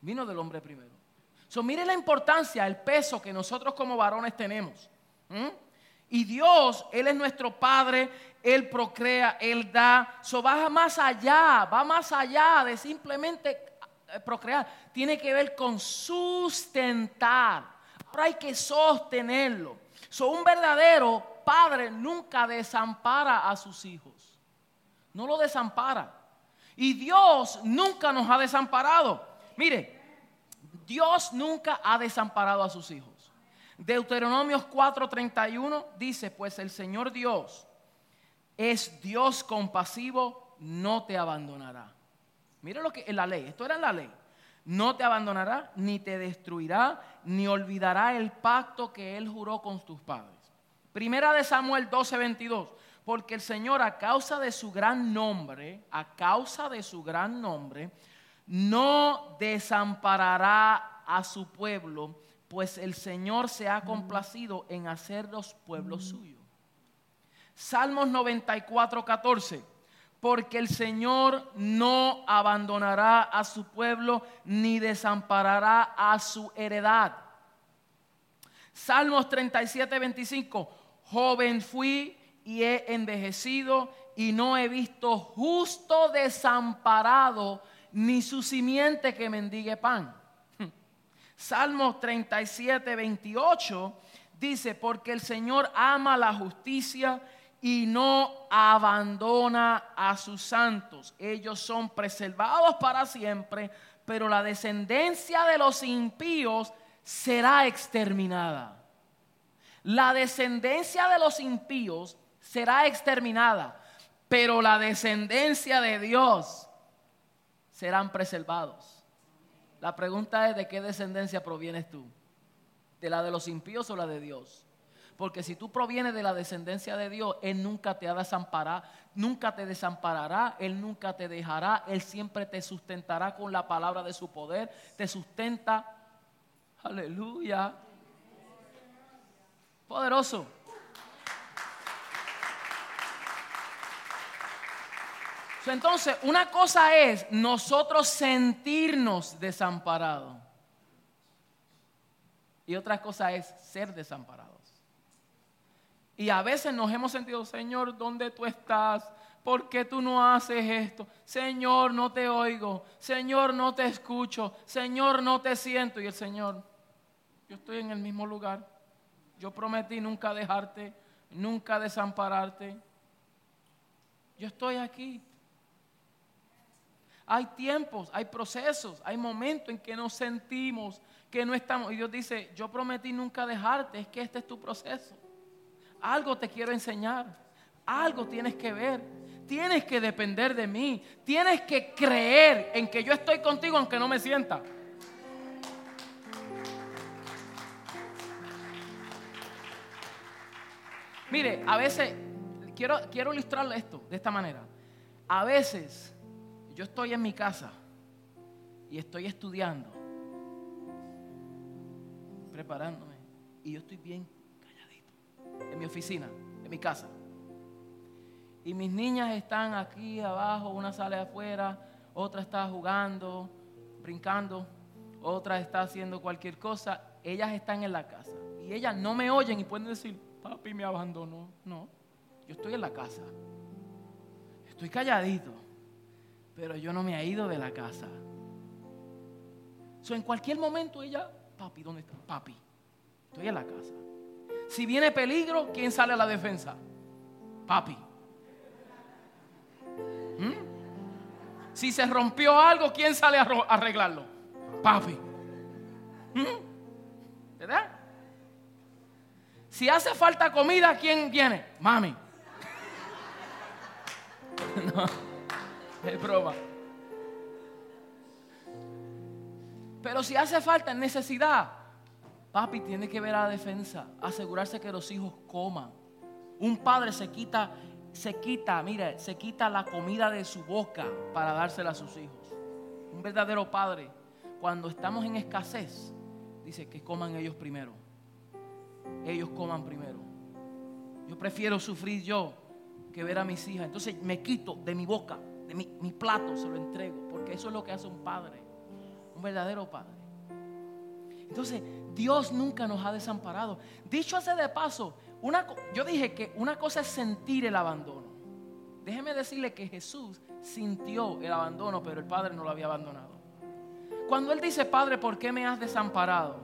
Vino del hombre primero. So, mire la importancia, el peso que nosotros como varones tenemos. Y Dios, Él es nuestro Padre, Él procrea, Él da. So, va más allá, va más allá de simplemente eh, procrear. Tiene que ver con sustentar. Ahora hay que sostenerlo. So, un verdadero padre nunca desampara a sus hijos. No lo desampara. Y Dios nunca nos ha desamparado. Mire, Dios nunca ha desamparado a sus hijos. Deuteronomios 4:31 dice, pues el Señor Dios es Dios compasivo, no te abandonará. Mire lo que en la ley, esto era la ley. No te abandonará, ni te destruirá, ni olvidará el pacto que él juró con tus padres. Primera de Samuel 12:22 porque el Señor a causa de su gran nombre, a causa de su gran nombre, no desamparará a su pueblo, pues el Señor se ha complacido en hacer los pueblos suyos. Salmos 94, 14. Porque el Señor no abandonará a su pueblo ni desamparará a su heredad. Salmos 37, 25. Joven fui y he envejecido y no he visto justo desamparado ni su simiente que mendigue pan. Salmo 37, 28 dice, porque el Señor ama la justicia y no abandona a sus santos. Ellos son preservados para siempre, pero la descendencia de los impíos será exterminada. La descendencia de los impíos será exterminada, pero la descendencia de Dios serán preservados. La pregunta es de qué descendencia provienes tú, de la de los impíos o la de Dios. Porque si tú provienes de la descendencia de Dios, Él nunca te ha desamparado, nunca te desamparará, Él nunca te dejará, Él siempre te sustentará con la palabra de su poder, te sustenta. Aleluya. Poderoso. Entonces, una cosa es nosotros sentirnos desamparados. Y otra cosa es ser desamparados. Y a veces nos hemos sentido, Señor, ¿dónde tú estás? ¿Por qué tú no haces esto? Señor, no te oigo. Señor, no te escucho. Señor, no te siento. Y el Señor, yo estoy en el mismo lugar. Yo prometí nunca dejarte, nunca desampararte. Yo estoy aquí. Hay tiempos, hay procesos, hay momentos en que nos sentimos que no estamos. Y Dios dice, yo prometí nunca dejarte, es que este es tu proceso. Algo te quiero enseñar, algo tienes que ver, tienes que depender de mí, tienes que creer en que yo estoy contigo aunque no me sienta. Mire, a veces, quiero, quiero ilustrarle esto de esta manera. A veces yo estoy en mi casa y estoy estudiando, preparándome, y yo estoy bien en mi oficina, en mi casa. Y mis niñas están aquí abajo, una sale afuera, otra está jugando, brincando, otra está haciendo cualquier cosa. Ellas están en la casa. Y ellas no me oyen y pueden decir, papi me abandonó. No, yo estoy en la casa. Estoy calladito, pero yo no me he ido de la casa. So, en cualquier momento ella, papi, ¿dónde está? Papi, estoy en la casa. Si viene peligro, ¿quién sale a la defensa? Papi. Si se rompió algo, ¿quién sale a arreglarlo? Papi. ¿Mm? ¿Verdad? Si hace falta comida, ¿quién viene? Mami. no, es broma. Pero si hace falta necesidad, papi tiene que ver a la defensa, asegurarse que los hijos coman. Un padre se quita se quita, mire, se quita la comida de su boca para dársela a sus hijos. Un verdadero padre, cuando estamos en escasez, dice que coman ellos primero. Ellos coman primero. Yo prefiero sufrir yo que ver a mis hijas. Entonces me quito de mi boca, de mi, mi plato, se lo entrego, porque eso es lo que hace un padre, un verdadero padre. Entonces, Dios nunca nos ha desamparado. Dicho hace de paso, yo dije que una cosa es sentir el abandono. Déjeme decirle que Jesús sintió el abandono, pero el Padre no lo había abandonado. Cuando Él dice, Padre, ¿por qué me has desamparado?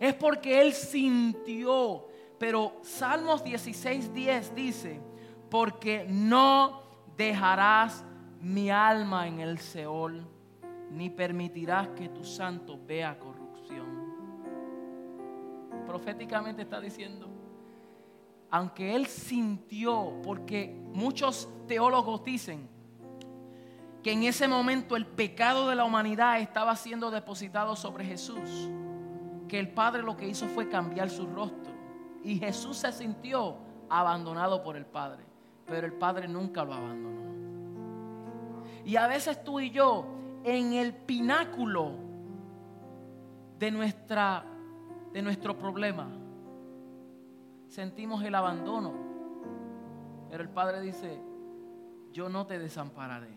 Es porque Él sintió. Pero Salmos 16:10 dice, porque no dejarás mi alma en el Seol, ni permitirás que tu santo vea corrupción. Proféticamente está diciendo, aunque él sintió, porque muchos teólogos dicen que en ese momento el pecado de la humanidad estaba siendo depositado sobre Jesús, que el Padre lo que hizo fue cambiar su rostro y Jesús se sintió abandonado por el Padre, pero el Padre nunca lo abandonó. Y a veces tú y yo, en el pináculo de, nuestra, de nuestro problema, sentimos el abandono. Pero el Padre dice, yo no te desampararé,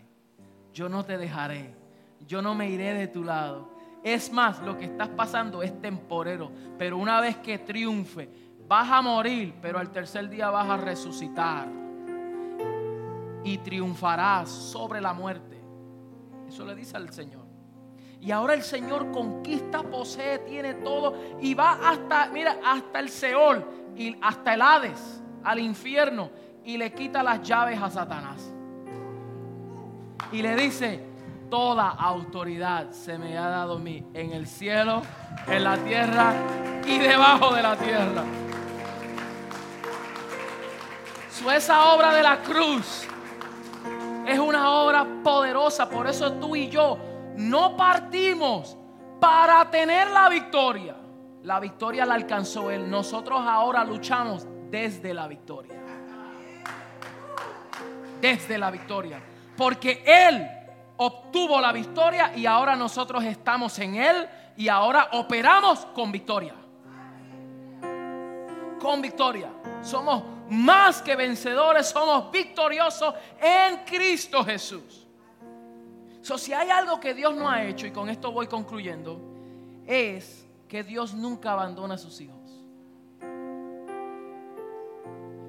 yo no te dejaré, yo no me iré de tu lado. Es más, lo que estás pasando es temporero, pero una vez que triunfe, vas a morir, pero al tercer día vas a resucitar y triunfarás sobre la muerte. Eso le dice al Señor. Y ahora el Señor conquista, posee, tiene todo y va hasta, mira, hasta el Seol y hasta el Hades, al infierno, y le quita las llaves a Satanás. Y le dice, toda autoridad se me ha dado a mí en el cielo, en la tierra y debajo de la tierra. Su esa obra de la cruz es una obra poderosa, por eso tú y yo no partimos para tener la victoria. La victoria la alcanzó Él. Nosotros ahora luchamos desde la victoria. Desde la victoria. Porque Él obtuvo la victoria y ahora nosotros estamos en Él y ahora operamos con victoria. Con victoria. Somos más que vencedores, somos victoriosos en Cristo Jesús. Si hay algo que Dios no ha hecho, y con esto voy concluyendo, es que Dios nunca abandona a sus hijos.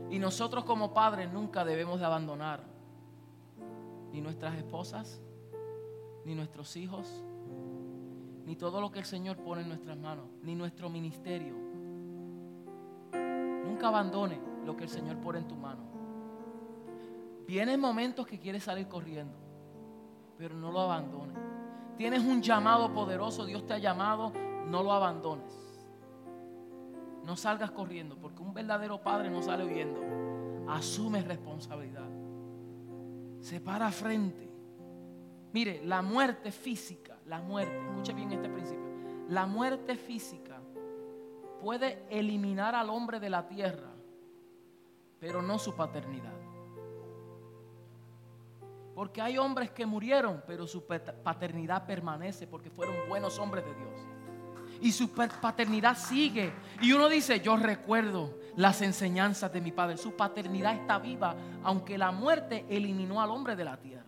Y nosotros como padres nunca debemos de abandonar ni nuestras esposas, ni nuestros hijos, ni todo lo que el Señor pone en nuestras manos, ni nuestro ministerio. Nunca abandone lo que el Señor pone en tu mano. Vienen momentos que quieres salir corriendo, pero no lo abandones. Tienes un llamado poderoso, Dios te ha llamado no lo abandones. No salgas corriendo, porque un verdadero padre no sale huyendo. Asume responsabilidad. Se para frente. Mire, la muerte física, la muerte, escuche bien este principio. La muerte física puede eliminar al hombre de la tierra, pero no su paternidad. Porque hay hombres que murieron, pero su paternidad permanece porque fueron buenos hombres de Dios. Y su paternidad sigue. Y uno dice, yo recuerdo las enseñanzas de mi padre. Su paternidad está viva, aunque la muerte eliminó al hombre de la tierra.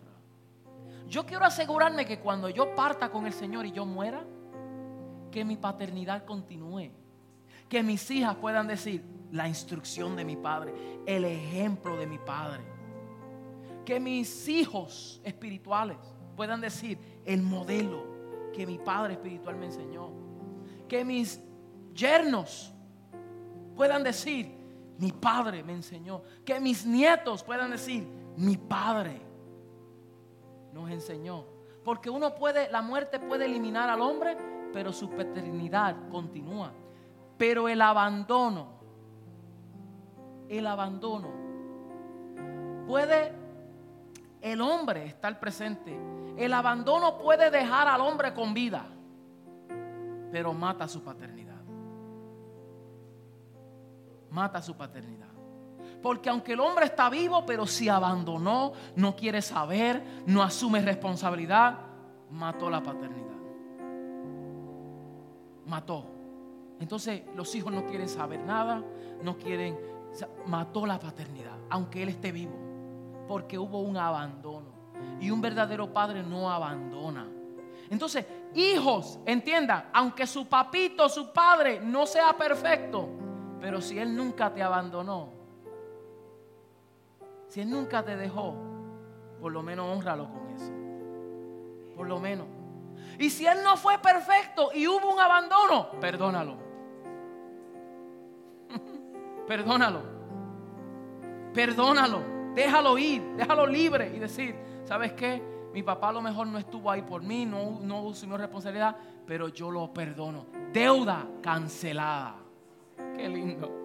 Yo quiero asegurarme que cuando yo parta con el Señor y yo muera, que mi paternidad continúe. Que mis hijas puedan decir la instrucción de mi padre, el ejemplo de mi padre que mis hijos espirituales puedan decir el modelo que mi padre espiritual me enseñó. Que mis yernos puedan decir, mi padre me enseñó. Que mis nietos puedan decir, mi padre nos enseñó. Porque uno puede, la muerte puede eliminar al hombre, pero su paternidad continúa. Pero el abandono, el abandono puede el hombre está al presente. El abandono puede dejar al hombre con vida, pero mata su paternidad. Mata su paternidad. Porque aunque el hombre está vivo, pero si abandonó, no quiere saber, no asume responsabilidad, mató la paternidad. Mató. Entonces los hijos no quieren saber nada, no quieren, mató la paternidad, aunque él esté vivo porque hubo un abandono. Y un verdadero padre no abandona. Entonces, hijos, entiendan, aunque su papito, su padre no sea perfecto, pero si él nunca te abandonó, si él nunca te dejó, por lo menos honralo con eso. Por lo menos. Y si él no fue perfecto y hubo un abandono, perdónalo. perdónalo. Perdónalo. Déjalo ir, déjalo libre y decir, ¿sabes qué? Mi papá a lo mejor no estuvo ahí por mí, no, no asumió responsabilidad, pero yo lo perdono. Deuda cancelada. Qué lindo,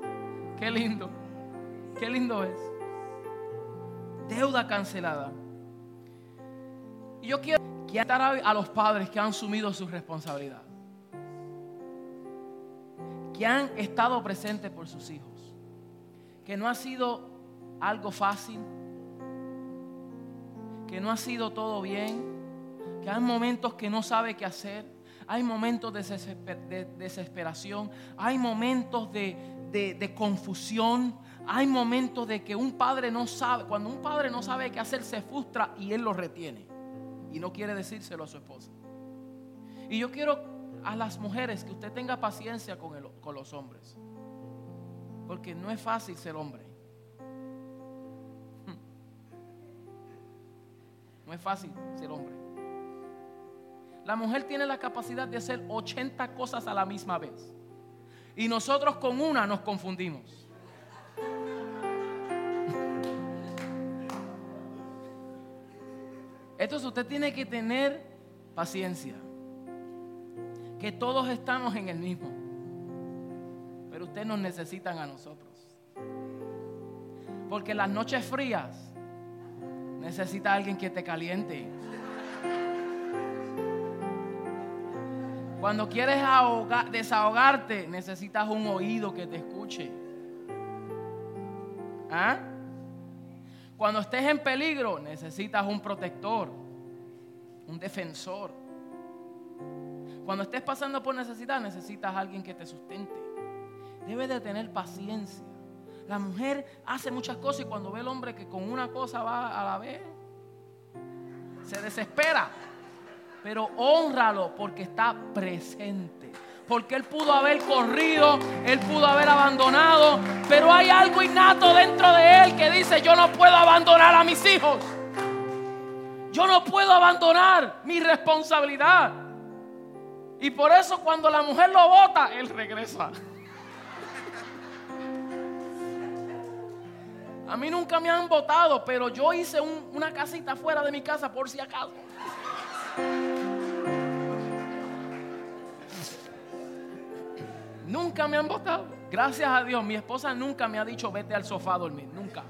qué lindo, qué lindo es. Deuda cancelada. Y yo quiero quitar a los padres que han asumido su responsabilidad, que han estado presentes por sus hijos, que no ha sido algo fácil, que no ha sido todo bien, que hay momentos que no sabe qué hacer, hay momentos de desesperación, hay momentos de, confusión, hay momentos de que un padre no sabe, cuando un padre no sabe qué hacer, se frustra y él lo retiene y no quiere decírselo a su esposa. Y yo quiero a las mujeres que usted tenga paciencia con, con los hombres, porque no es fácil ser hombre. No es fácil ser hombre. La mujer tiene la capacidad de hacer 80 cosas a la misma vez. Y nosotros con una nos confundimos. Entonces usted tiene que tener paciencia. Que todos estamos en el mismo. Pero ustedes nos necesitan a nosotros. Porque las noches frías Necesita alguien que te caliente. Cuando quieres desahogarte, necesitas un oído que te escuche. ¿Ah? Cuando estés en peligro, necesitas un protector, un defensor. Cuando estés pasando por necesidad, necesitas alguien que te sustente. Debes de tener paciencia. La mujer hace muchas cosas y cuando ve el hombre que con una cosa va a la vez, se desespera. Pero honralo porque está presente. Porque él pudo haber corrido, él pudo haber abandonado, pero hay algo innato dentro de él que dice, yo no puedo abandonar a mis hijos. Yo no puedo abandonar mi responsabilidad. Y por eso cuando la mujer lo bota, él regresa. A mí nunca me han votado, pero yo hice una casita fuera de mi casa por si acaso. Nunca me han votado. Gracias a Dios, mi esposa nunca me ha dicho vete al sofá a dormir. Nunca,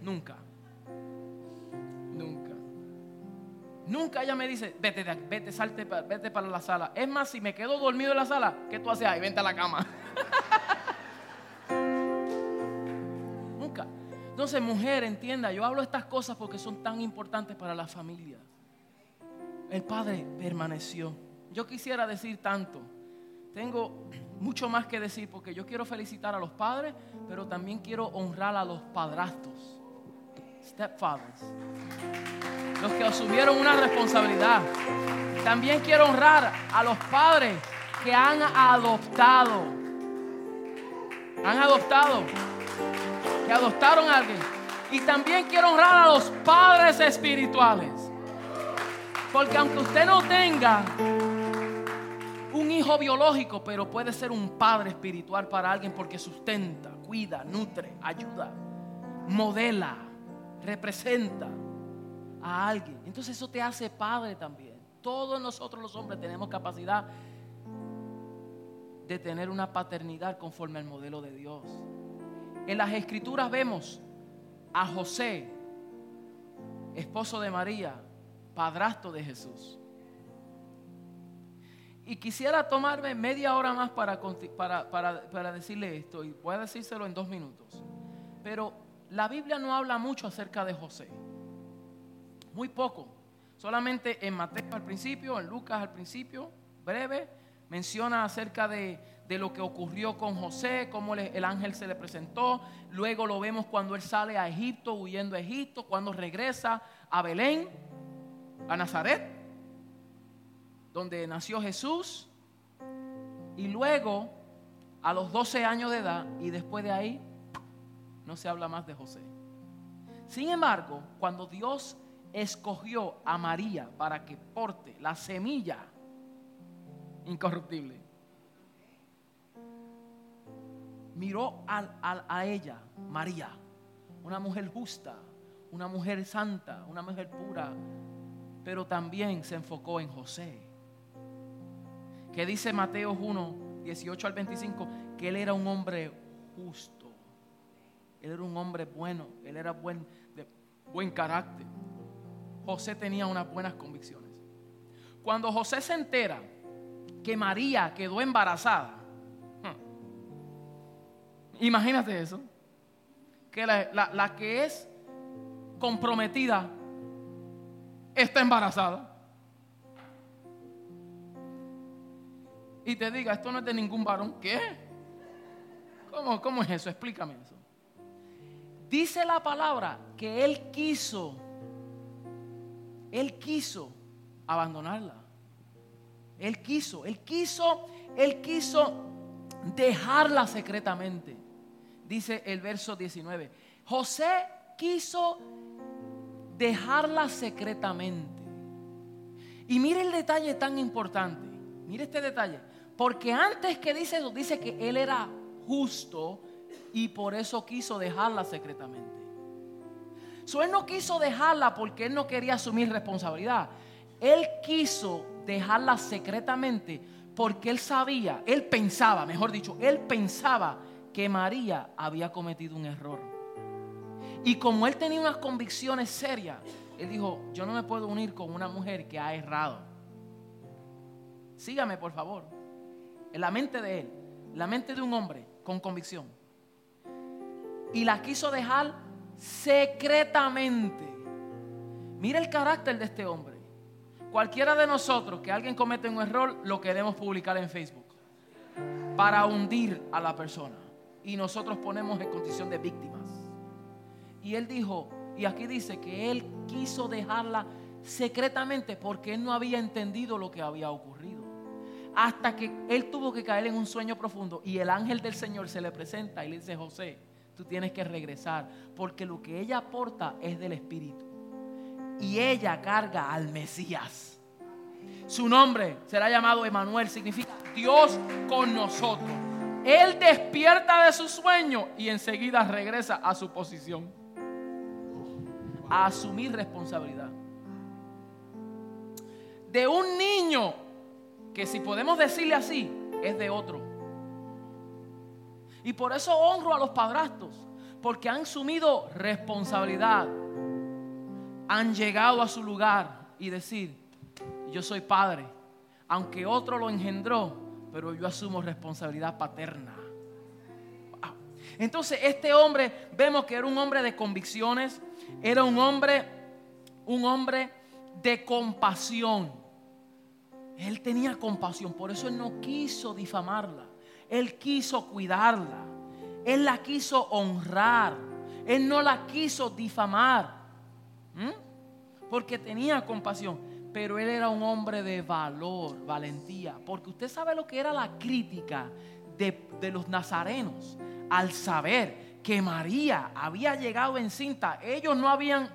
nunca, nunca. Nunca ella me dice vete, vete, salte, vete para la sala. Es más, si me quedo dormido en la sala, ¿qué tú haces ahí? Vente a la cama. Mujer, entienda, yo hablo estas cosas porque son tan importantes para la familia. El padre permaneció. Yo quisiera decir tanto. Tengo mucho más que decir porque yo quiero felicitar a los padres, pero también quiero honrar a los padrastros, stepfathers, los que asumieron una responsabilidad. También quiero honrar a los padres que han adoptado. Han adoptado. Que adoptaron a alguien. Y también quiero honrar a los padres espirituales. Porque aunque usted no tenga un hijo biológico, pero puede ser un padre espiritual para alguien porque sustenta, cuida, nutre, ayuda, modela, representa a alguien. Entonces eso te hace padre también. Todos nosotros los hombres tenemos capacidad de tener una paternidad conforme al modelo de Dios. En las escrituras vemos a José, esposo de María, padrastro de Jesús. Y quisiera tomarme media hora más para, para, para, decirle esto, y voy a decírselo en dos minutos. Pero la Biblia no habla mucho acerca de José. Muy poco. Solamente en Mateo al principio, en Lucas al principio, breve, menciona acerca de, lo que ocurrió con José, cómo el ángel se le presentó. Luego lo vemos cuando él sale a Egipto, huyendo a Egipto, cuando regresa a Belén, a Nazaret, donde nació Jesús. Y luego, a los 12 años de edad, y después de ahí, no se habla más de José. Sin embargo, cuando Dios escogió a María para que porte la semilla incorruptible. Miró a, ella, María, una mujer justa, una mujer santa, una mujer pura, pero también se enfocó en José. Que dice Mateo 1, 18 al 25, que él era un hombre justo, él era un hombre bueno, él era buen, de buen carácter. José tenía unas buenas convicciones. Cuando José se entera que María quedó embarazada, imagínate eso, que la, que es comprometida está embarazada. Y te diga, esto no es de ningún varón. ¿Qué? ¿Cómo, ¿Cómo es eso? Explícame eso. Dice la palabra que él quiso él quiso abandonarla. Él quiso, él quiso, él quiso dejarla secretamente. Dice el verso 19. José quiso dejarla secretamente. Y mire el detalle tan importante. Mire este detalle. Porque antes que dice eso, dice que él era justo y por eso quiso dejarla secretamente él no quiso dejarla porque él no quería asumir responsabilidad. Él quiso dejarla secretamente porque él sabía, él pensaba, mejor dicho, él pensaba que María había cometido un error. Y como él tenía unas convicciones serias, él dijo, yo no me puedo unir con una mujer que ha errado. Sígame, por favor. En la mente de él, la mente de un hombre con convicción. Y la quiso dejar secretamente. Mira el carácter de este hombre. Cualquiera de nosotros que alguien comete un error, lo queremos publicar en Facebook para hundir a la persona. Y nosotros ponemos en condición de víctimas. Y él dijo, y aquí dice que él quiso dejarla secretamente porque él no había entendido lo que había ocurrido. Hasta que él tuvo que caer en un sueño profundo y el ángel del Señor se le presenta y le dice, José, tú tienes que regresar, porque lo que ella aporta es del Espíritu. Y ella carga al Mesías. Su nombre será llamado Emanuel, significa Dios con nosotros. Él despierta de su sueño y enseguida regresa a su posición. A asumir responsabilidad. De un niño que si podemos decirle así, es de otro. Y por eso honro a los padrastros, porque han asumido responsabilidad. Han llegado a su lugar y decir, yo soy padre, aunque otro lo engendró, pero yo asumo responsabilidad paterna. Entonces este hombre vemos que era un hombre de convicciones, era un hombre, un hombre de compasión. Él tenía compasión, por eso él no quiso difamarla. Él quiso cuidarla. Él la quiso honrar. Él no la quiso difamar. Porque tenía compasión. Pero él era un hombre de valor, valentía. Porque usted sabe lo que era la crítica de, de los nazarenos al saber que María había llegado encinta. Ellos no habían,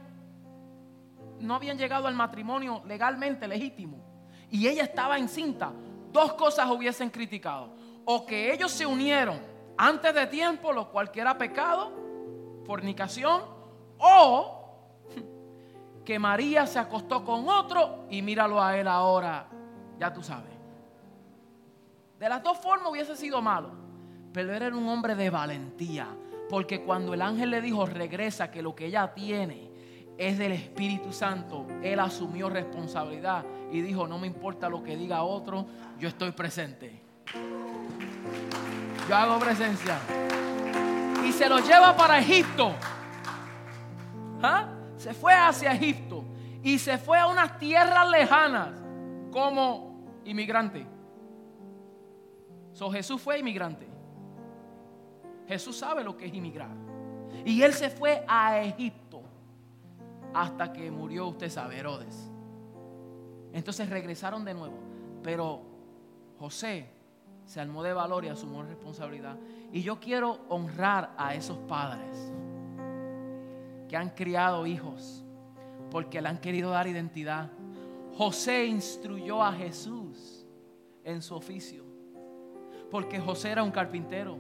no habían llegado al matrimonio legalmente legítimo. Y ella estaba encinta. Dos cosas hubiesen criticado. O que ellos se unieron antes de tiempo, lo cual que era pecado, fornicación, o que María se acostó con otro y míralo a él ahora, ya tú sabes. De las dos formas hubiese sido malo, pero él era un hombre de valentía, porque cuando el ángel le dijo, regresa, que lo que ella tiene es del Espíritu Santo, él asumió responsabilidad y dijo, no me importa lo que diga otro, yo estoy presente. Yo hago presencia. Y se lo lleva para Egipto. ¿Ah? Se fue hacia Egipto y se fue a unas tierras lejanas como inmigrante. So, Jesús fue inmigrante. Jesús sabe lo que es inmigrar. Y él se fue a Egipto hasta que murió, usted sabe, Herodes. Entonces regresaron de nuevo. Pero José se armó de valor y asumió responsabilidad. Y yo quiero honrar a esos padres que han criado hijos porque le han querido dar identidad. José instruyó a Jesús en su oficio porque José era un carpintero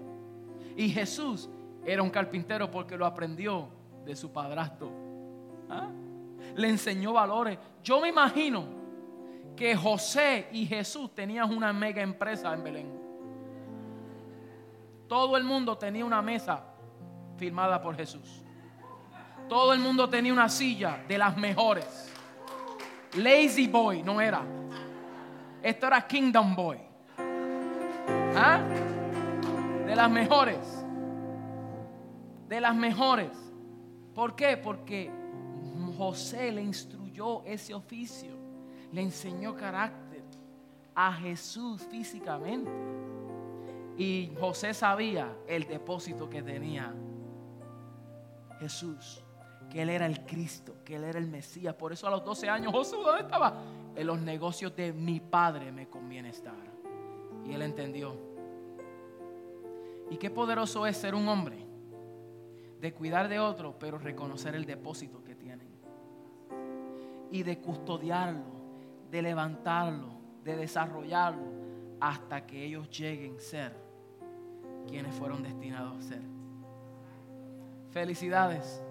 y Jesús era un carpintero porque lo aprendió de su padrastro. ¿Ah? Le enseñó valores. Yo me imagino que José y Jesús tenían una mega empresa en Belén. Todo el mundo tenía una mesa firmada por Jesús. Todo el mundo tenía una silla de las mejores. Lazy Boy no era. Esto era Kingdom Boy. ¿Ah? De las mejores. De las mejores. ¿Por qué? Porque José le instruyó ese oficio. Le enseñó carácter a Jesús físicamente. Y José sabía el depósito que tenía Jesús que Él era el Cristo, que Él era el Mesías. Por eso a los 12 años, José, ¿dónde estaba? En los negocios de mi padre me conviene estar. Y Él entendió. Y qué poderoso es ser un hombre, de cuidar de otro, pero reconocer el depósito que tienen. Y de custodiarlo, de levantarlo, de desarrollarlo, hasta que ellos lleguen a ser quienes fueron destinados a ser. Felicidades